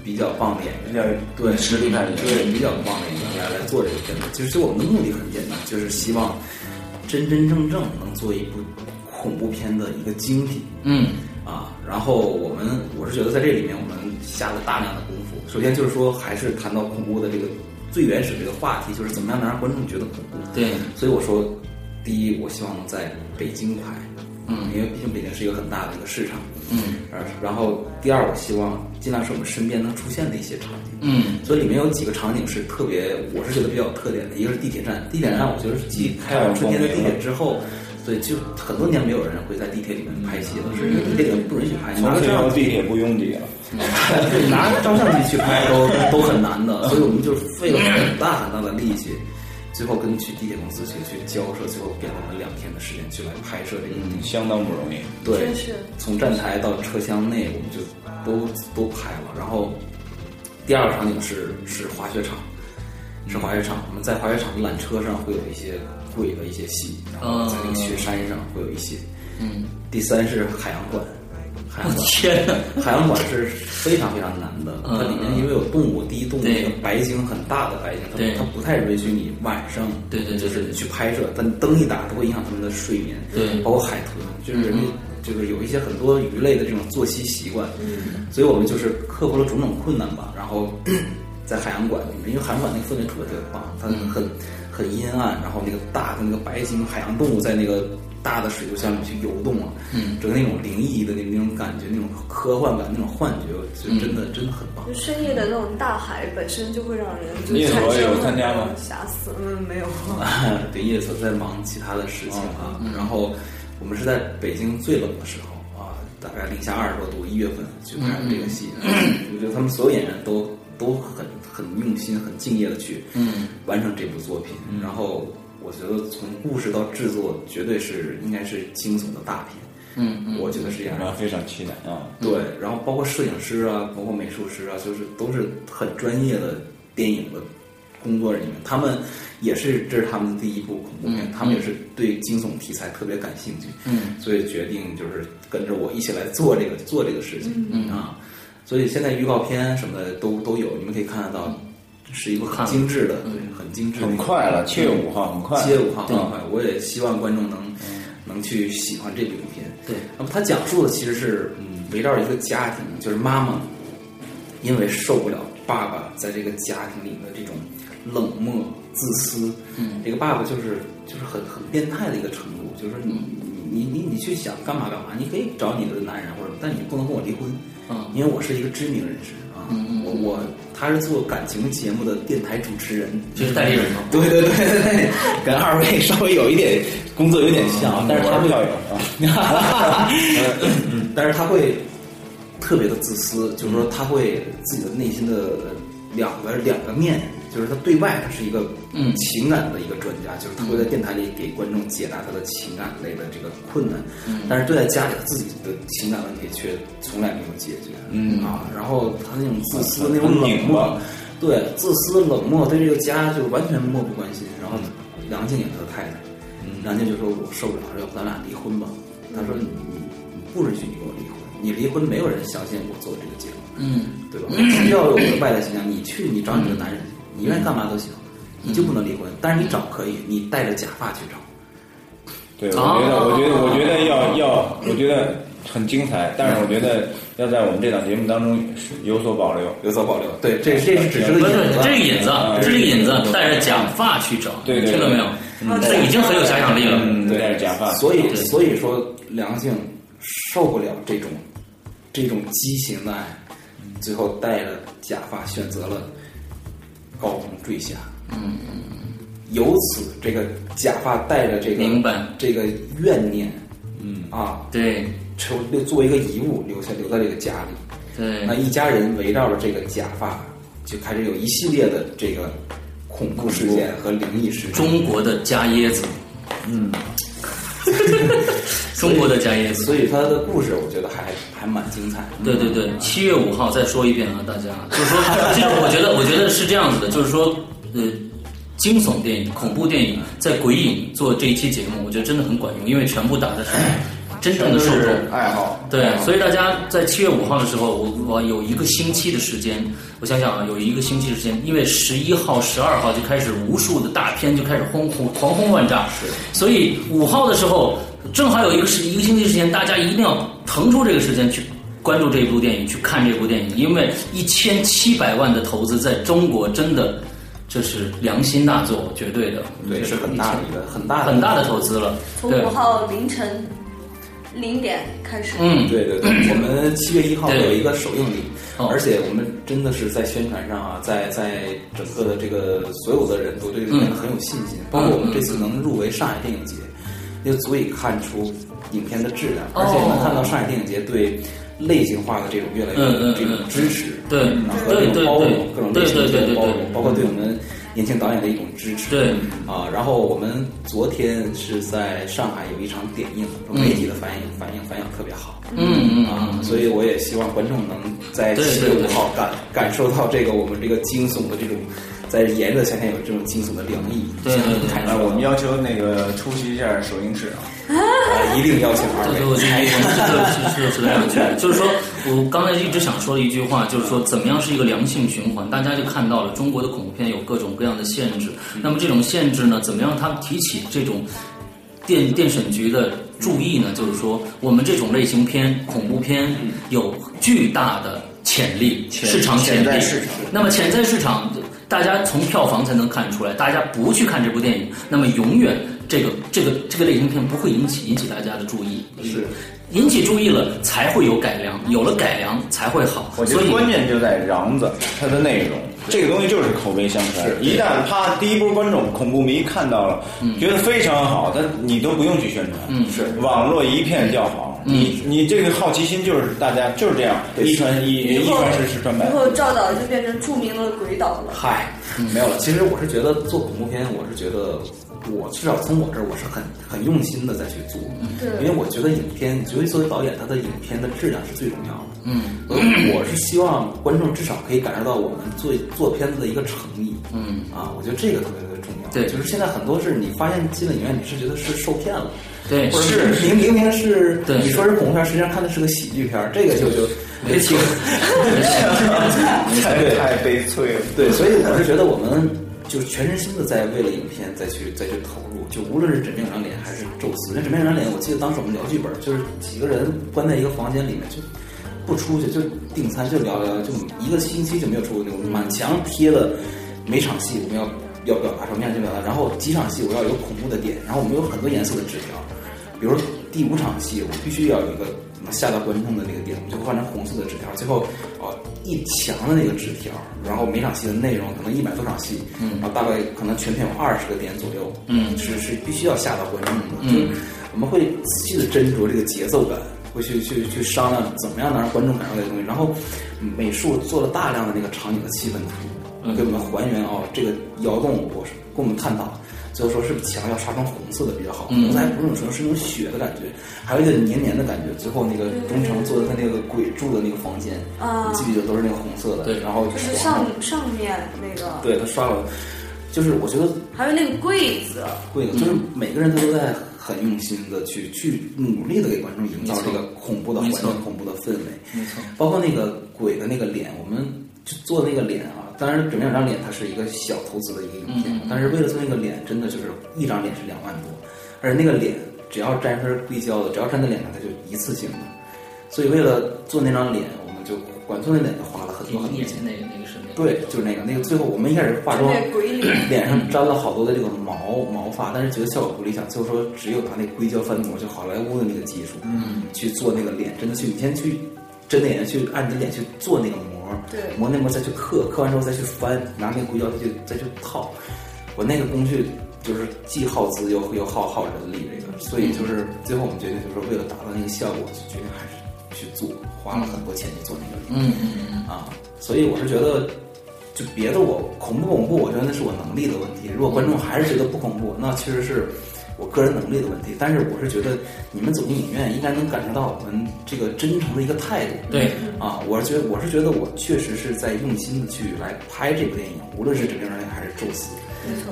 比较棒的演员，对实力派的对比较棒的演员来来做这个片子。其实我们的目的很简单，就是希望真真正正能做一部恐怖片的一个精品。嗯啊，然后我们我是觉得在这里面我们下了大量的功夫。首先就是说，还是谈到恐怖的这个最原始这个话题，就是怎么样能让观众觉得恐怖。对，所以我说，第一，我希望能在北京拍，嗯因为毕竟北京是一个很大的一个市场，嗯呃，然后第二，我希望尽量是我们身边能出现的一些场景，嗯所以里面有几个场景是特别，我是觉得比较有特点的，一个是地铁站，地铁站我觉得是继开往春天的地铁之后。对，就很多年没有人会在地铁里面拍戏了，是因为地铁里面不允许拍，从此以后地铁不拥挤了。对，拿照相机去拍都 <laughs> <laughs> 都很难的，所以我们就费了很大很大的力气，最后跟去地铁公司去去交涉，最后给了我们两天的时间去来拍摄这个。相当不容易。对，从站台到车厢内，我们就都都拍了。然后第二个场景是是滑雪场，是滑雪场。我们在滑雪场的缆车上会有一些贵的一些戏，然后在那个雪山上会有一些。嗯，第三是海洋馆，海洋馆。天哪！海洋馆是非常非常难的，嗯它里面因为有动物，第一动物那个白鲸很大的白鲸，它它不太允许你晚上对对对就是去拍摄，但灯一打都会影响他们的睡眠，对包括海豚，就是人家就是有一些很多鱼类的这种作息习惯，所以我们就是克服了种种困难吧，然后在海洋馆里面，因为海洋馆那个氛围特别特别棒，它很很阴暗，然后那个大的那个白鲸海洋动物在那个大的水族箱里去游动啊，嗯整个那种灵异的那那种感觉，那种科幻感，那种幻觉，我觉得真的、真的很棒就。深夜的那种大海本身就会让人就你也产生有参加吗吓死，嗯，没有。<laughs> 对，夜色在忙其他的事情啊。然后我们是在北京最冷的时候啊，大概零下二十多度，一月份去拍的这个戏。我觉得他们所有演员都都很很用心、很敬业的去嗯完成这部作品。然后我觉得从故事到制作，绝对是应该是惊悚的大片。嗯嗯，我觉得是这样然。后非常期待啊！对，然后包括摄影师啊，包括美术师啊，就是都是很专业的电影的工作人员，他们也是这是他们的第一部恐怖片，嗯他们也是对惊悚题材特别感兴趣，嗯所以决定就是跟着我一起来做这个做这个事情、嗯啊，所以现在预告片什么的都都有，你们可以看得到，是一个很精致的，对，很精致的，很快了，七月五号很快。七月五号很快，我也希望观众能、能去喜欢这部影片。对，那么它讲述的其实是嗯，围绕一个家庭，就是妈妈因为受不了爸爸在这个家庭里的这种冷漠、自私，嗯。这个爸爸就是就是很很变态的一个程度，就是你你你你你去想干嘛干嘛，你可以找你的男人或者，但你不能跟我离婚，嗯。因为我是一个知名人士啊，我我他是做感情节目的电台主持人，就是代理人嘛。<laughs> 对对对对对，跟二位稍微有一点工作有点像啊，但是他不交友啊，<laughs> 但是他会特别的自私，就是说他会自己的内心的两个两个面，就是他对外他是一个嗯。情感的一个专家，就是他会在电台里给观众解答他的情感类的这个困难，但是对待家里他自己的情感问题却从来没有解决，嗯。啊，然后他那种自私那种冷漠巴，对自私冷漠，对这个家就完全漠不关心，然后梁静也是他的太太。梁静就说：“我受不了，要不咱俩离婚吧？”他说：“你你你不允许你跟我离婚，你离婚没有人相信我做这个节目，嗯，对吧？要有我的外在形象，你去你找你的男人去，你愿意干嘛都行，你就不能离婚。但是你找可以，你带着假发去找。对，我觉得，我觉得，我觉得要要，我觉得很精彩，但是我觉得要在我们这档节目当中有所保留，有所保留。对，这这是只是个引子，这是引子，这是引子，带着假发去找，对听到没有？这已经很有想象力了。嗯，戴着假发，所以所以说梁静受不了这种这种畸形的爱，最后戴着假发选择了高空坠下。嗯，由此这个假发带着这个明白。这个怨念，嗯。啊，对。成留作为一个遗物留下留在这个家里。对。那一家人围绕着这个假发，就开始有一系列的这个恐怖事件和灵异事件。中国的家椰子，嗯，<laughs> 中国的家椰子。所以他的故事我觉得还还蛮精彩。对对对，七月五号再说一遍啊，大家就是说，其实我觉得，我觉得是这样子的，就是说，呃，惊悚电影、恐怖电影在鬼影做这一期节目，我觉得真的很管用，因为全部打的是真正的受众。爱好，对，所以大家在七月五号的时候，我我有一个星期的时间，我想想啊，有一个星期的时间，因为十一号、十二号就开始无数的大片就开始轰轰狂轰乱炸，所以五号的时候正好有一个时一个星期时间，大家一定要腾出这个时间去关注这部电影，去看这部电影，因为一千七百万的投资在中国真的这是良心大作，绝对的，对，是很大的一个很大的很大的投资。了，从五，号凌晨零点开始。嗯，对对对，我们七月一号有一个首映礼，哦。而且我们真的是在宣传上啊，在在整个的这个所有的人都对这个片很有信心，包括我们这次能入围上海电影节，就足以看出影片的质量，哦而且能看到上海电影节对类型化的这种越来越这种嗯支持，对然后和这种包容各种类型的包容，包括对我们年轻导演的一种支持，对。啊，然后我们昨天是在上海有一场点映，媒体的反应反应反响特别好，嗯嗯所以我也希望观众能在对七月五号感感受到这个我们这个惊悚的这种，在炎热夏天有这种惊悚的凉意，对我们要求那个出席一下首映式啊，啊一定邀请二对对，我位这参与。我们这个是是是这样去，就是说我刚才一直想说的一句话，就是说怎么样是一个良性循环？大家就看到了中国的恐怖片有各种各样的限制，那么这种限制呢，怎么样他们提起这种电电审局的注意呢？就是说我们这种类型片、恐怖片有巨大的潜力，潜市场潜力潜在市场。那么潜在市场，大家从票房才能看出来。大家不去看这部电影，那么永远这个这个这个类型片不会引起引起大家的注意。是引起注意了，才会有改良，有了改良才会好。我觉得所以关键就在瓤子，它的内容，这个东西就是口碑相传。一旦他第一波观众恐怖迷看到了，觉得非常好，但你都不用去宣传，嗯是网络一片叫好。你你这个好奇心就是大家就是这样，一传一，一传十，十传百以。后赵导就变成著名的鬼导了。嗨，没有了。其实我是觉得做恐怖片，我是觉得我至少从我这儿我是很很用心的在去做，对。因为我觉得影片，尤其作为导演，他的影片的质量是最重要的。嗯，我我是希望观众至少可以感受到我们做 <coughs> 做片子的一个诚意。嗯。啊，我觉得这个特别特别重要。对。就是现在很多是你发现进了影院，你是觉得是受骗了。对或者是明明明是对。你说是恐怖片，实际上看的是个喜剧片，这个就就没错。太 <laughs> 太悲催了。对，所以我是觉得我们就是全身心的在为了影片再去再去投入，就无论是《枕边有张脸》还是《宙斯》，那《枕边有张脸》，我记得当时我们聊剧本，就是几个人关在一个房间里面，就不出去，就订餐，就聊聊，就一个星期就没有出过那种满墙贴的每场戏我们要要表达什么样就表达，然后几场戏我要有恐怖的点，然后我们有很多颜色的纸条，比如第五场戏，我必须要有一个能吓到观众的那个点，我们就会换成红色的纸条，最后哦一墙的那个纸条，然后每场戏的内容可能一百多场戏，嗯。然后大概可能全片有二十个点左右，嗯。是是必须要下到观众的，嗯。就我们会仔细的斟酌这个节奏感。会去去去商量怎么样能让观众感受到这个东西，然后美术做了大量的那个场景的气氛图，嗯。给我们还原哦这个窑洞，我是跟我们探讨，最后说是不是墙要刷成红色的比较好，嗯。刚才不是那种是那种血的感觉，还有一点黏黏的感觉，最后那个忠诚做的他那个鬼住的那个房间，啊。你记不记得都是那个红色的，对。然后就是上上面那个，对他刷了，就是我觉得还有那个柜子，柜子，就是每个人他都在很用心的去去努力的给观众营造这个恐怖的环境、恐怖的氛围。没错，包括那个鬼的那个脸，我们就做那个脸啊，当然整面有张脸它是一个小投资的一个影片，但是为了做那个脸，真的就是一张脸是两万多，而且那个脸只要沾上硅胶的，只要粘在脸上，它就一次性的。所以为了做那张脸，我们就管做那脸就花了很多很多钱。那个那个是那个，对，就是那个那个，最后我们一开始化妆脸，上粘了好多的这个毛毛发，但是觉得效果不理想，最后说只有拿那硅胶翻模，就好莱坞的那个技术，嗯，去做那个脸，真的去你先去真的演员去按你的脸去做那个模，对磨那磨再去刻，刻完之后再去翻，拿那个硅胶再去再去套。我那个工序就是既耗资又又耗耗人力，这个，所以就是最后我们决定就是为了达到那个效果，就决定还是去做，花了很多钱去做那个。嗯嗯嗯啊，所以我是觉得，就别的我恐不恐怖，我觉得那是我能力的问题。如果观众还是觉得不恐怖，那其实是我个人能力的问题。但是我是觉得，你们走进影院应该能感受到我们这个真诚的一个态度。对啊，我是觉得我是觉得我确实是在用心的去来拍这部电影，无论是《整个人》还是《宙斯》。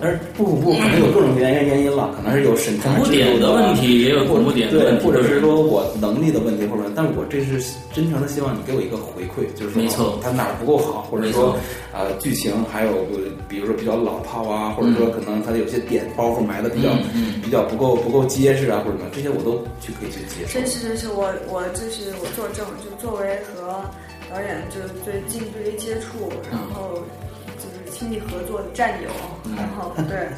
但是不恐怖可能有各种原因原因了，可能是有审查的问题也有恐怖点的对问，题或者是说我能力的问题，或者，但我这是真诚的希望你给我一个回馈，就是说没错他哪儿不够好，或者说错呃剧情还有呃比如说比较老套啊，或者说可能他有些点包袱埋的比较比较不够不够结实啊，或者什么，这些我都去可以去接受。真。是真是，我我就是我作证，就作为和导演就是最近距离接触，然后就是亲密合作的战友，然后对，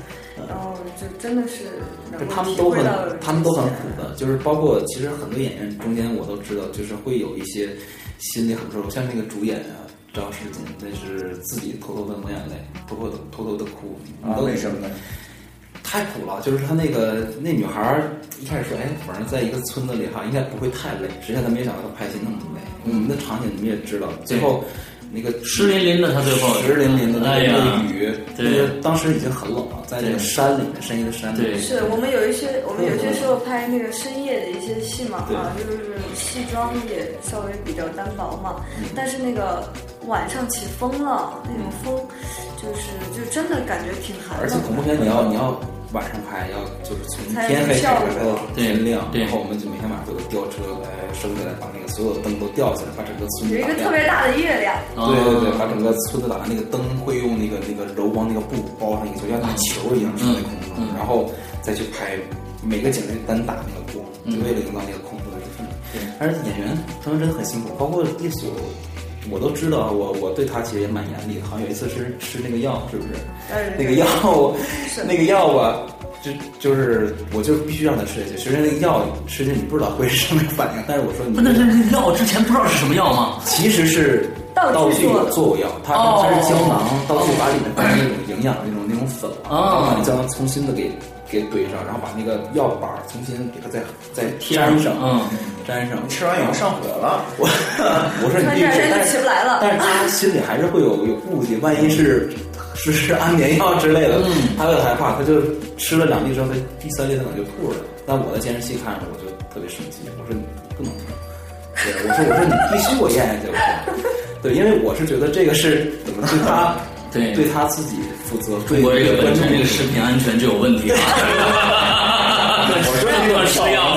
然后就真的是他们都很，他们都很苦的，就是包括其实很多演员中间我都知道，就是会有一些心里很不舒服，像那个主演啊张世锦，那是自己偷偷的抹眼泪，偷偷的偷偷的哭，你啊都为什么呢？太苦了，就是他那个那女孩儿一开始说，哎，反正在一个村子里哈，应该不会太累，实际上他没想到他拍戏那么累。我们的场景你们也知道，最后那个湿淋淋的他最后。湿淋淋的那个那个雨，对。那个当时已经很冷了，在那个山里面，深夜的山里面，对。是我们有一些，我们有些时候拍那个深夜的一些戏嘛，啊，就是戏装也稍微比较单薄嘛，嗯。但是那个晚上起风了，那种风，就是就真的感觉挺寒冷的。而且恐怖片你要你要晚上拍，要就是从天黑拍到天亮，对对然后我们就每天晚上都有吊车来升起来，把那个所有的灯都吊起来，把整个村子有一。个特别大的月亮，对对对，把整个村子打亮，那个灯会用那个那个柔光那个布包上一个，就像那个球一样升在空中，嗯然后再去拍每个景儿单打那个光，嗯就为了营造那个恐怖的氛围。但是演员他们真的很辛苦，包括一所。我都知道，我我对他其实也蛮严厉的。好像有一次是吃那个药，是不是？哎那个药，那个药吧，就就是我就必须让他吃下去。其实那个药吃进去你不知道会是什么反应，但是我说你不，那这这药之前不知道是什么药吗？其实是道具道具做过药，它是胶囊，道具把里面放那种营养那种那种粉把那胶囊重新的给给怼上，然后把那个药板儿重新给它再再贴粘上，嗯，粘上。吃完以后上火了，我 <laughs> 我说你必须吃，穿这人就但是起不来了。但是他 <laughs> 心里还是会有有顾忌，万一是是 <laughs> 是安眠药之类的，嗯。他会害怕，他就吃了两粒之后，他第三粒他可能就吐了。但我在监视器看着，我就特别生气，我说你不能吐。对，我说我说你必须给我咽下去，我说，对，因为我是觉得这个是怎么对他 <laughs> 对对他自己负责，中国这个本身这个食品安全就有问题啊！<laughs> 我说这段吃药，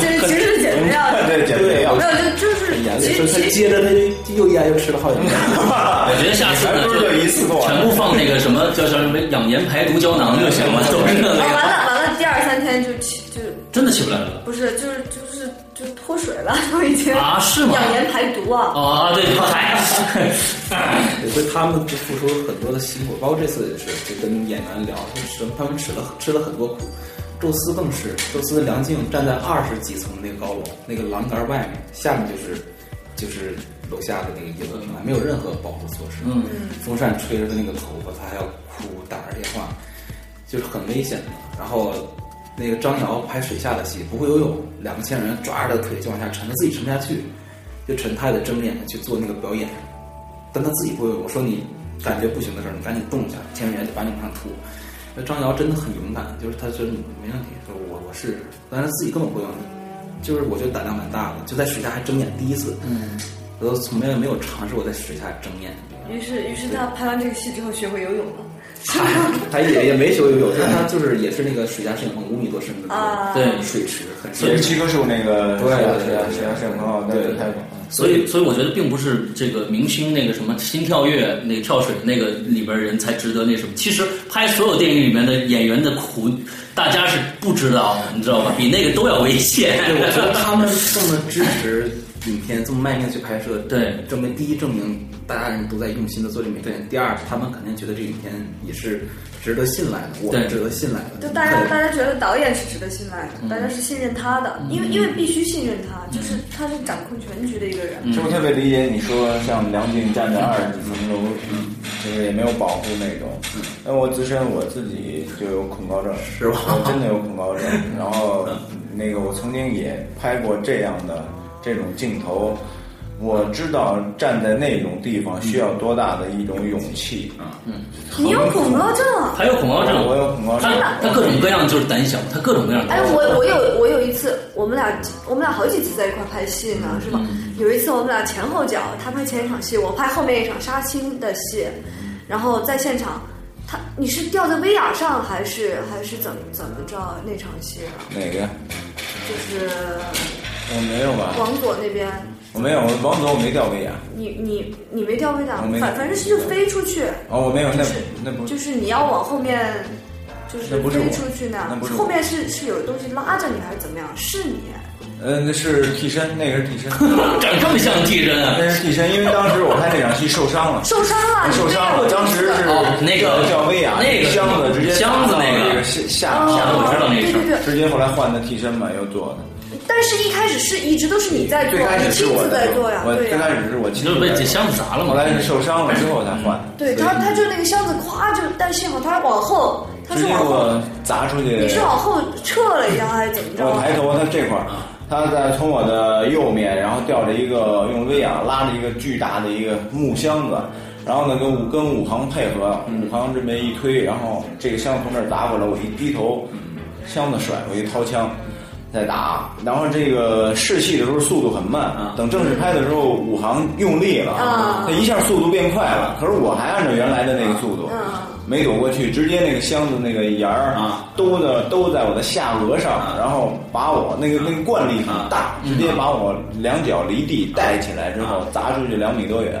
这其实是减肥药，对减肥药没有就就是其说他实其实接着他就又咽又吃了好几年。<laughs> 我觉得下次呢还不是这一次全部放那个什么叫叫什么养颜排毒胶囊就行了，都是那个完，了完了，第二三天就起就真的起不来了。不是就是就是就脱水了，<laughs> 都已经啊是吗养颜排毒啊，哦啊，对，嗨，所以他们就付出了很多的辛苦，包括这次也是，就跟演员聊，就是他们吃了吃了很多苦，宙斯更是，宙斯的梁静站在二十几层那个高楼，那个栏杆外面，下面就是就是楼下的那个野乐平台，没有任何保护措施。嗯，风扇吹着他那个头发，他还要哭打着电话，就是很危险的。然后那个张瑶拍水下的戏，不会游泳，两个千人抓着他的腿就往下沉，他自己沉不下去，就沉，他也得睁眼去做那个表演，但他自己不会游泳。我说你感觉不行的时候，你赶紧动一下，千人员就把你往上吐。那张瑶真的很勇敢，就是他说没问题，说我我试试，但是自己根本不会游泳，就是我觉得胆量蛮大的，就在水下还睁眼，第一次，嗯，我都从来没有尝试过在水下睁眼。于是，于是他拍完这个戏之后学会游泳了。他他也也没修游泳，就是他就是也是那个水下摄影棚五米多深的啊对水池，很深也是七棵树那个对对对。所以，所以我觉得并不是这个明星那个什么心跳跃、那个跳水那个里边人才值得那什么。其实拍所有电影里面的演员的苦，大家是不知道的，你知道吧？比那个都要危险。对，我觉得他们这么支持影片，这么卖命去拍摄，对，证明第一证明大家人都在用心的做这部影片，第二他们肯定觉得这影片也是值得信赖的，我们值得信赖的。就大家大家觉得导演是值得信赖的，大家是信任他的，因为因为必须信任他，就是他是掌控全局的一个人。是我特别理解你说像梁静站在二十几层楼，就是也没有保护那种。那我自身我自己就有恐高症，是吧？我真的有恐高症。然后那个我曾经也拍过这样的这种镜头，我知道站在那种地方需要多大的一种勇气啊！嗯，你有恐高症啊？还有恐高症，我有恐高症。他他各种各样就是胆小，他各种各样。哎，我我有我有一次，我们俩我们俩好几次在一块拍戏呢，是吧？有一次我们俩前后脚，他拍前一场戏，我拍后面一场杀青的戏，然后在现场，他你是吊在威亚上还是还是怎么怎么着那场戏啊？哪个？就是我没有吧？王左那边。我没有，王左我没吊威亚。你你你没吊威亚，我没反反正是就飞出去。哦，我没有，那就是那不就是你要往后面，就是飞出去那那不是后面是是有东西拉着你还是怎么样？是你。呃，那是替身，那个是替身，<laughs> 长这么像替身啊？那是替身，因为当时我拍那场戏受伤了，受伤了，受伤了。当时是那个叫威亚，那个箱子直接箱子那个个下下下我知道那个事对对对，直接后来换的替身嘛，又做的。但是一开始是一直都是你在做，最开你亲始是我自在做呀，我。最开始是我亲自就是被在做箱子砸了嘛后来是受伤了之后才换。对他，他就那个箱子咵就，但幸好他往后，他是往后，我砸出去。你是往后撤了一下还是怎么着？我抬头，他这块儿，他在从我的右面，然后吊着一个用威亚拉着一个巨大的一个木箱子，然后呢跟武跟武行配合，武行这么一推，然后这个箱子从这儿砸过来，我一低头，箱子甩过去掏枪。再打，然后这个试戏的时候速度很慢，等正式拍的时候，武行用力了，啊他一下速度变快了，可是我还按照原来的那个速度，没躲过去，直接那个箱子那个沿儿啊兜的兜在我的下颚上，然后把我那个那个惯力很大，直接把我两脚离地带起来之后砸出去两米多远。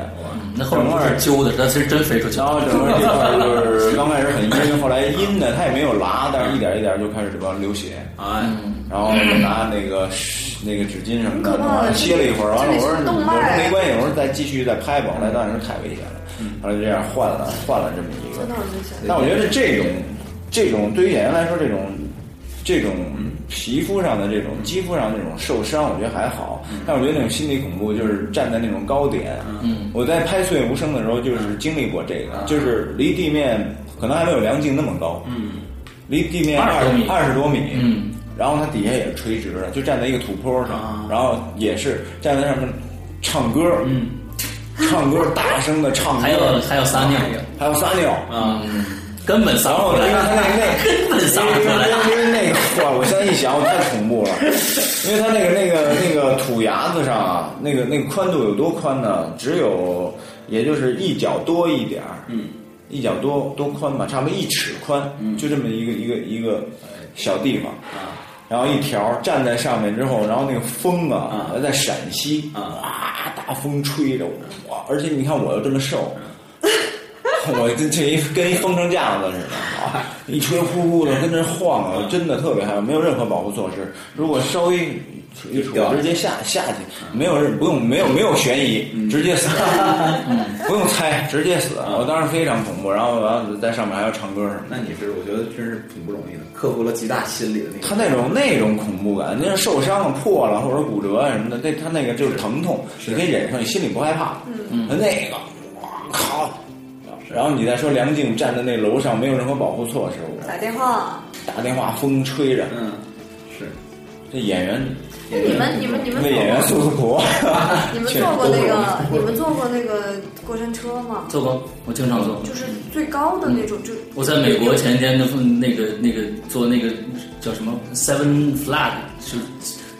那后面揪的，他其实真飞出去了。然后整个这块就是 <laughs> 刚开始很阴，后来阴的他也没有拉，但是一点一点就开始流血，哎，然后就拿那个那个纸巾什么的歇了一会儿，完了我说我说没关系，我说再继续再拍吧，后来当时太危险了，后来就这样换了换了这么一个真的危险。但我觉得这种这种对于演员来说，这种这种皮肤上的这种肌肤上的这种受伤，我觉得还好。但我觉得那种心理恐怖，就是站在那种高点。嗯，我在拍《岁月无声》的时候，就是经历过这个，就是离地面可能还没有梁静那么高。嗯，离地面二十多米二十多米。嗯，然后它底下也是垂直的，就站在一个土坡上，啊然后也是站在上面唱歌。嗯，唱歌大声的唱歌，还有还有撒尿还有撒尿啊，根本撒不出来，他那那根本撒不出来。因为那个哇，我现在一想，我太恐怖了，因为他那个那个那个土牙子上啊，那个那个宽度有多宽呢？只有也就是一脚多一点儿，嗯，一脚多多宽吧，差不多一尺宽，就这么一个一个一个小地方啊。然后一条站在上面之后，然后那个风啊，啊。在陕西啊，大风吹着我，而且你看我又这么瘦，<laughs> 我这这一跟一风筝架子似的，一吹呼呼的跟那晃啊，真的特别害怕，没有任何保护措施。如果稍微一杵，直接下下去，没有人不用没有没有悬疑，直接死，<laughs> 不用猜，直接死。我当时非常恐怖，然后完了在上面还要唱歌什么。那你是我觉得真是挺不容易的，克服了极大心理的那个。他那种那种恐怖感，那受伤了、破了或者骨折什么的，那他那个就是疼痛，你可以忍受，你心里不害怕。嗯，那个，哇靠！然后你再说梁静站在那楼上，没有任何保护措施，打电话，打电话，风吹着，嗯，是，这演员，那你们你们你们那演员诉诉苦，你们坐过那个 <laughs> 你们坐过那个过山车吗？坐过，我经常坐。就是最高的那种，就我在美国前天那那个那个坐那个叫什么 Seven Flag 是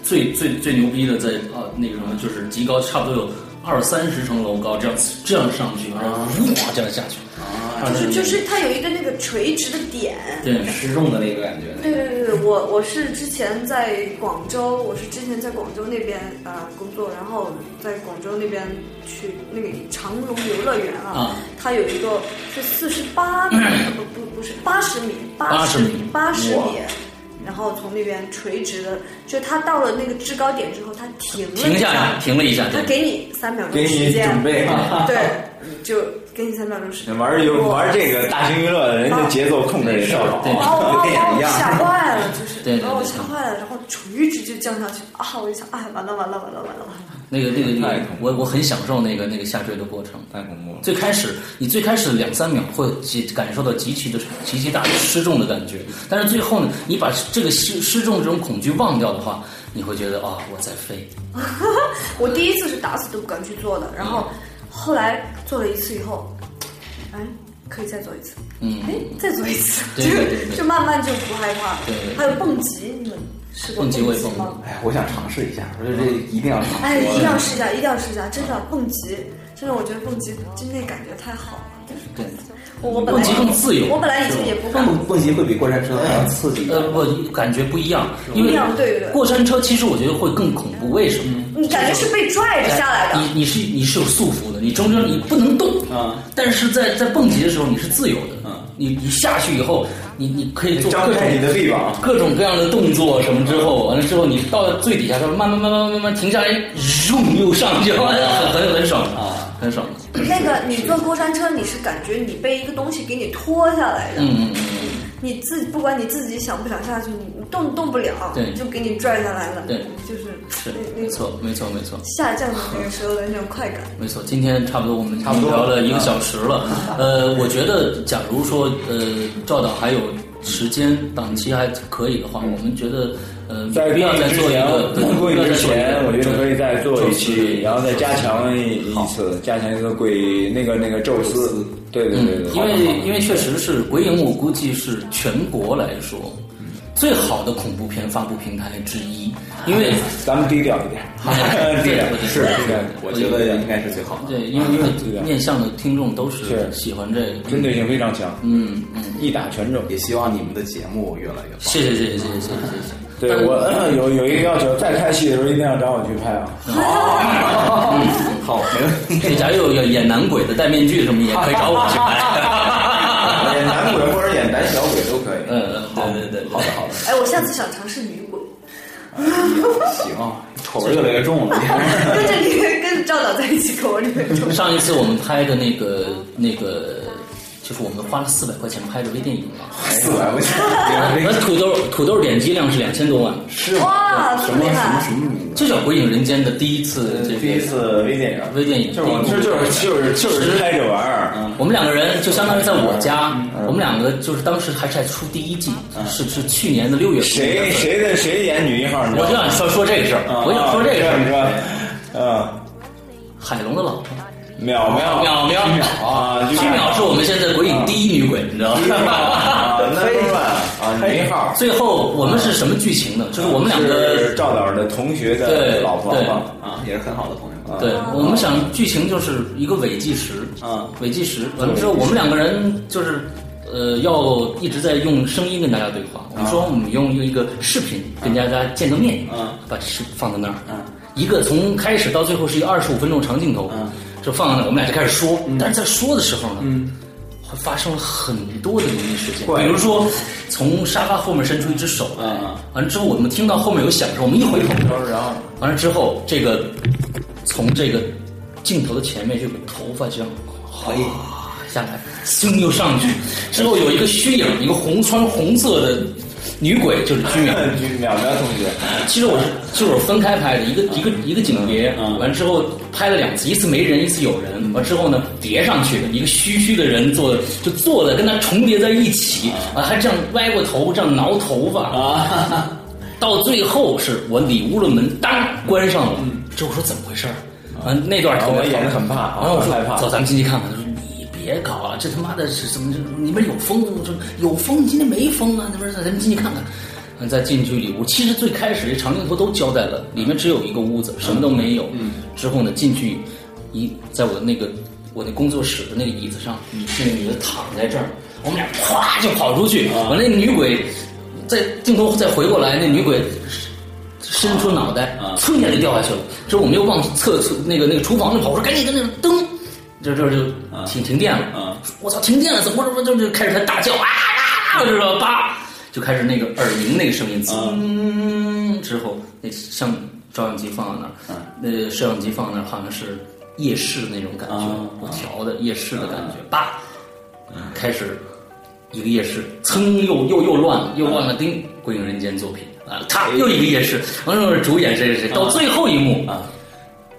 最最最牛逼的，在啊那个什么就是极高，差不多有二三十层楼高，这样这样上去，然后哇这样下去，啊就是就是它有一个那个垂直的点，对失重的那个感觉。对对对对，我我是之前在广州，我是之前在广州那边呃工作，然后在广州那边去那个长隆游乐园啊，它有一个是四十八米，不不不是八十米，八十米八十米。然后从那边垂直的，就他到了那个制高点之后，他停了停下，停了一下，他给你三秒钟时间，准备，对，就给你三秒钟时间。玩游玩这个大型娱乐的人家节奏控制也特好，对，把我把我吓坏了，就是对把我吓坏了，然后垂直就降下去啊！我一想，哎，完了完了完了完了完了。那个那个那个，我我很享受那个那个下坠的过程，太恐怖了。最开始你最开始两三秒会极感受到极其的极其大的失重的感觉，但是最后呢，你把这个失失重这种恐惧忘掉的话，你会觉得啊、我在飞。<laughs> 我第一次是打死都不敢去做的，然后后来做了一次以后，哎，可以再做一次，嗯，哎，再做一次，就对对对对。就慢慢就不害怕。了。对对还有蹦极，你们试过蹦极会蹦吗哎，我想尝试一下，我觉得这一定要尝试。哎，一定要试一下，一定要试一下，真的蹦极，真的我觉得蹦极真的感觉太好了。对，我我本来蹦极更自由我本来以前也不敢。蹦蹦极会比过山车还要刺激。呃，不，感觉不一样，因为过山车其实我觉得会更恐怖，为什么？你感觉是被拽着下来的，你你是你是有束缚的，你中间你不能动啊，但是在在蹦极的时候你是自由的，嗯，你你下去以后，你你可以做各种你的臂膀，各种各样的动作什么之后，完了之后你到最底下，它慢慢慢慢慢慢停下来，咻又上去 <laughs> 了，很很很爽啊，很爽。那个你坐过山车，你是感觉你被一个东西给你拖下来的，嗯嗯嗯，你自不管你自己想不想下去，你动动不了，对。就给你拽下来了，对，就是是没错没错没错。下降的那个时候的那种快感。<laughs> 没错。今天差不多我们差不多聊了一个小时了，呃，我觉得假如说呃赵导还有时间档期还可以的话，我们觉得呃在必要再做一个对过瘾之不要再做一个前，我觉得可以再做一期，然后再加强一一次，加强一个鬼那个那个宙斯，对对对对，嗯因为因为确实是鬼影，我估计是全国来说最好的恐怖片发布平台之一，因为 <laughs> 咱们低调一点，<laughs> 低调是是我觉得应该是最好的。对，因为因为面向的听众都是是喜欢这个，针对性非常强，嗯嗯，一打全中。也希望你们的节目越来越棒。谢谢谢谢谢谢谢谢谢。对我呃 <coughs> 有有一个要求，再拍戏的时候一定要找我去拍啊。<laughs> 好，好没问题。这假如有有演男鬼的戴面具什么，也可以找我去拍。<laughs> 演男鬼或者演胆小鬼都可以。嗯，好对对对，好的好的，哎，我下次想尝试女鬼，行，口味越来越重了。<laughs> 跟着你跟着赵导在一起口味越重。上一次我们拍的那个那个，就是我们花了四百块钱拍的微电影嘛。四百块钱，<laughs> 那土豆土豆点击量是两千多万，是哇，什么什么！什么名字？就叫《鬼影人间》的第一次这第一次微电影，微电影，就是我就是就是就是就是拍着玩儿，我们两个人就相当于在我家，我们两个就是当时还是在出第一季，是是去年的六月份。谁谁的谁演女一号？我就想说说这个事儿，我想说这个事儿你儿。说，嗯，海龙的老婆淼淼淼淼啊，曲淼是我们现在鬼影第一女鬼，你知道啊吗？，number one 啊，女一号。最后我们是什么剧情呢？就是我们两个赵导的同学的对老婆嘛，啊，也是很好的朋友。对，我们想剧情就是一个伪计时，啊，伪计时完了之后，我们两个人就是呃要一直在用声音跟大家对话。我们说我们用用一个视频跟大家见个面，啊把视放在那儿，嗯一个从开始到最后是一个二十五分钟长镜头，嗯就放在那，我们俩就开始说。但是在说的时候呢，嗯，发生了很多的灵异事件，比如说从沙发后面伸出一只手来，完了之后我们听到后面有响声，我们一回头，然后完了之后这个从这个镜头的前面就有个头发这样哗下来，噌又上去，之后有一个虚影，一个红穿红色的女鬼，就是居淼。<laughs> 居淼淼同学，其实我是就是我分开拍的，一个一个一个景别，完之后拍了两次，一次没人，一次有人，完之后呢叠上去的，一个虚虚的人坐就坐的跟他重叠在一起，啊。还这样歪过头这样挠头发。啊，到最后是我里屋的门当关上了，之后我说怎么回事儿？完那段特别我也是很怕完了我说害怕。走，咱们进去看看。别搞了，这他妈的是什么？这里面有风，有风，今天没风啊，那边咱们进去看看。嗯，再进去里屋，其实最开始这长镜头都交代了，里面只有一个屋子，什么都没有。嗯，之后呢，进去一在我那个我那工作室的那个椅子上，那个女的躺在这儿，我们俩咵就跑出去，完了那女鬼在镜头再回过来，那女鬼伸出脑袋，蹭一下就掉下去了。之后我们又往厕所那个那个厨房里跑，我说赶紧跟那个灯，这这就停停电了。我操，停电了，怎么怎么就就开始他大叫啊啊，是吧？叭，就开始那个耳鸣那个声音，滋，之后那像照相机放在那儿，那摄像机放在那儿，好像是夜视那种感觉，我调的夜视的感觉，叭，开始一个夜视，噌又又又乱了，又乱了，叮鬼影人间作品啊，他又一个夜视，完了主演谁谁谁，到最后一幕啊，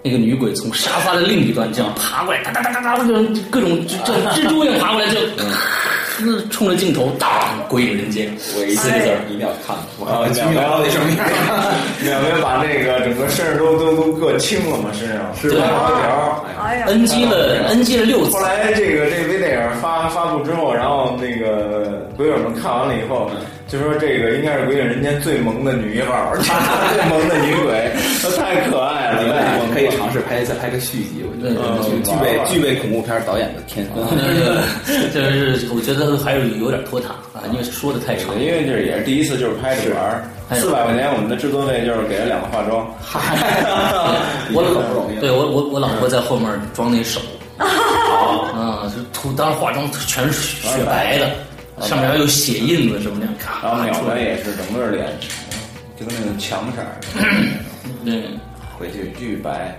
那个女鬼从沙发的另一端这样爬过来，哒哒哒哒哒，各种各种蜘蛛一样爬过来就，那冲着镜头当鬼影人间四个字儿，一定要看，我啊，看居淼到底什么样？淼淼把那个整个身上都都都硌青了嘛，身上是吧。哎呀，NG 了 NG 了六次后，来这个这个微电影发发布之后，然后那个鬼友们看完了以后，就说这个应该是鬼影人间最萌的女一号，<laughs> 最萌的女鬼，她太可爱了。我们可以尝试拍再拍个续集，我觉得嗯具具备具备恐怖片导演的天分。就是我觉得还是有点拖沓啊，因为说的太长。因为就是也是第一次，就是拍着玩儿，四百块钱我们的制作费就是给了两个化妆，我老不容易对我我我老婆在后面装那手，啊，就涂当时化妆全是雪白的，上面还有血印子什么的，咔然后淼出来。也是整个脸就跟那种墙色儿，<clears throat> 对，回去巨白。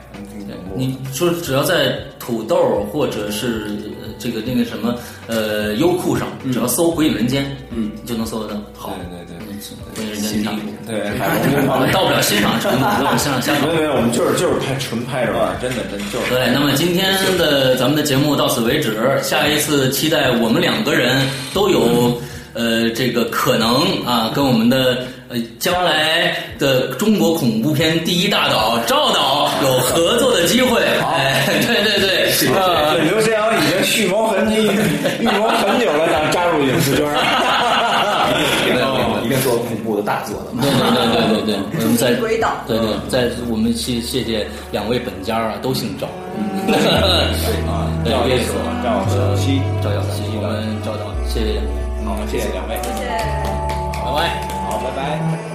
你说只要在土豆或者是呃这个那个什么呃优酷上，只要搜《鬼影人间》，嗯，就能搜得到。好，对对对嗯，鬼影人间第一部。对，我们到不了欣赏程度，到不了欣赏下没有没有，我们就是就是拍纯拍着玩，真的真的就是。对，那么今天的咱们的节目到此为止，下一次期待我们两个人都有呃这个可能啊，跟我们的呃将来的中国恐怖片第一大导赵导有合作的机会。哎，对对对，刘诗阳已经蓄谋很久，预 <laughs> 谋很久了，想加入影视圈一定做恐怖的大作的嘛。对对对对对，<laughs> 我们在鬼岛对对，在我们谢谢谢两位本家啊，都姓赵。<laughs> 啊，对，赵月锁赵小七，赵小七，我们赵导，谢谢，好，谢谢两位，谢谢。拜拜。好，拜拜。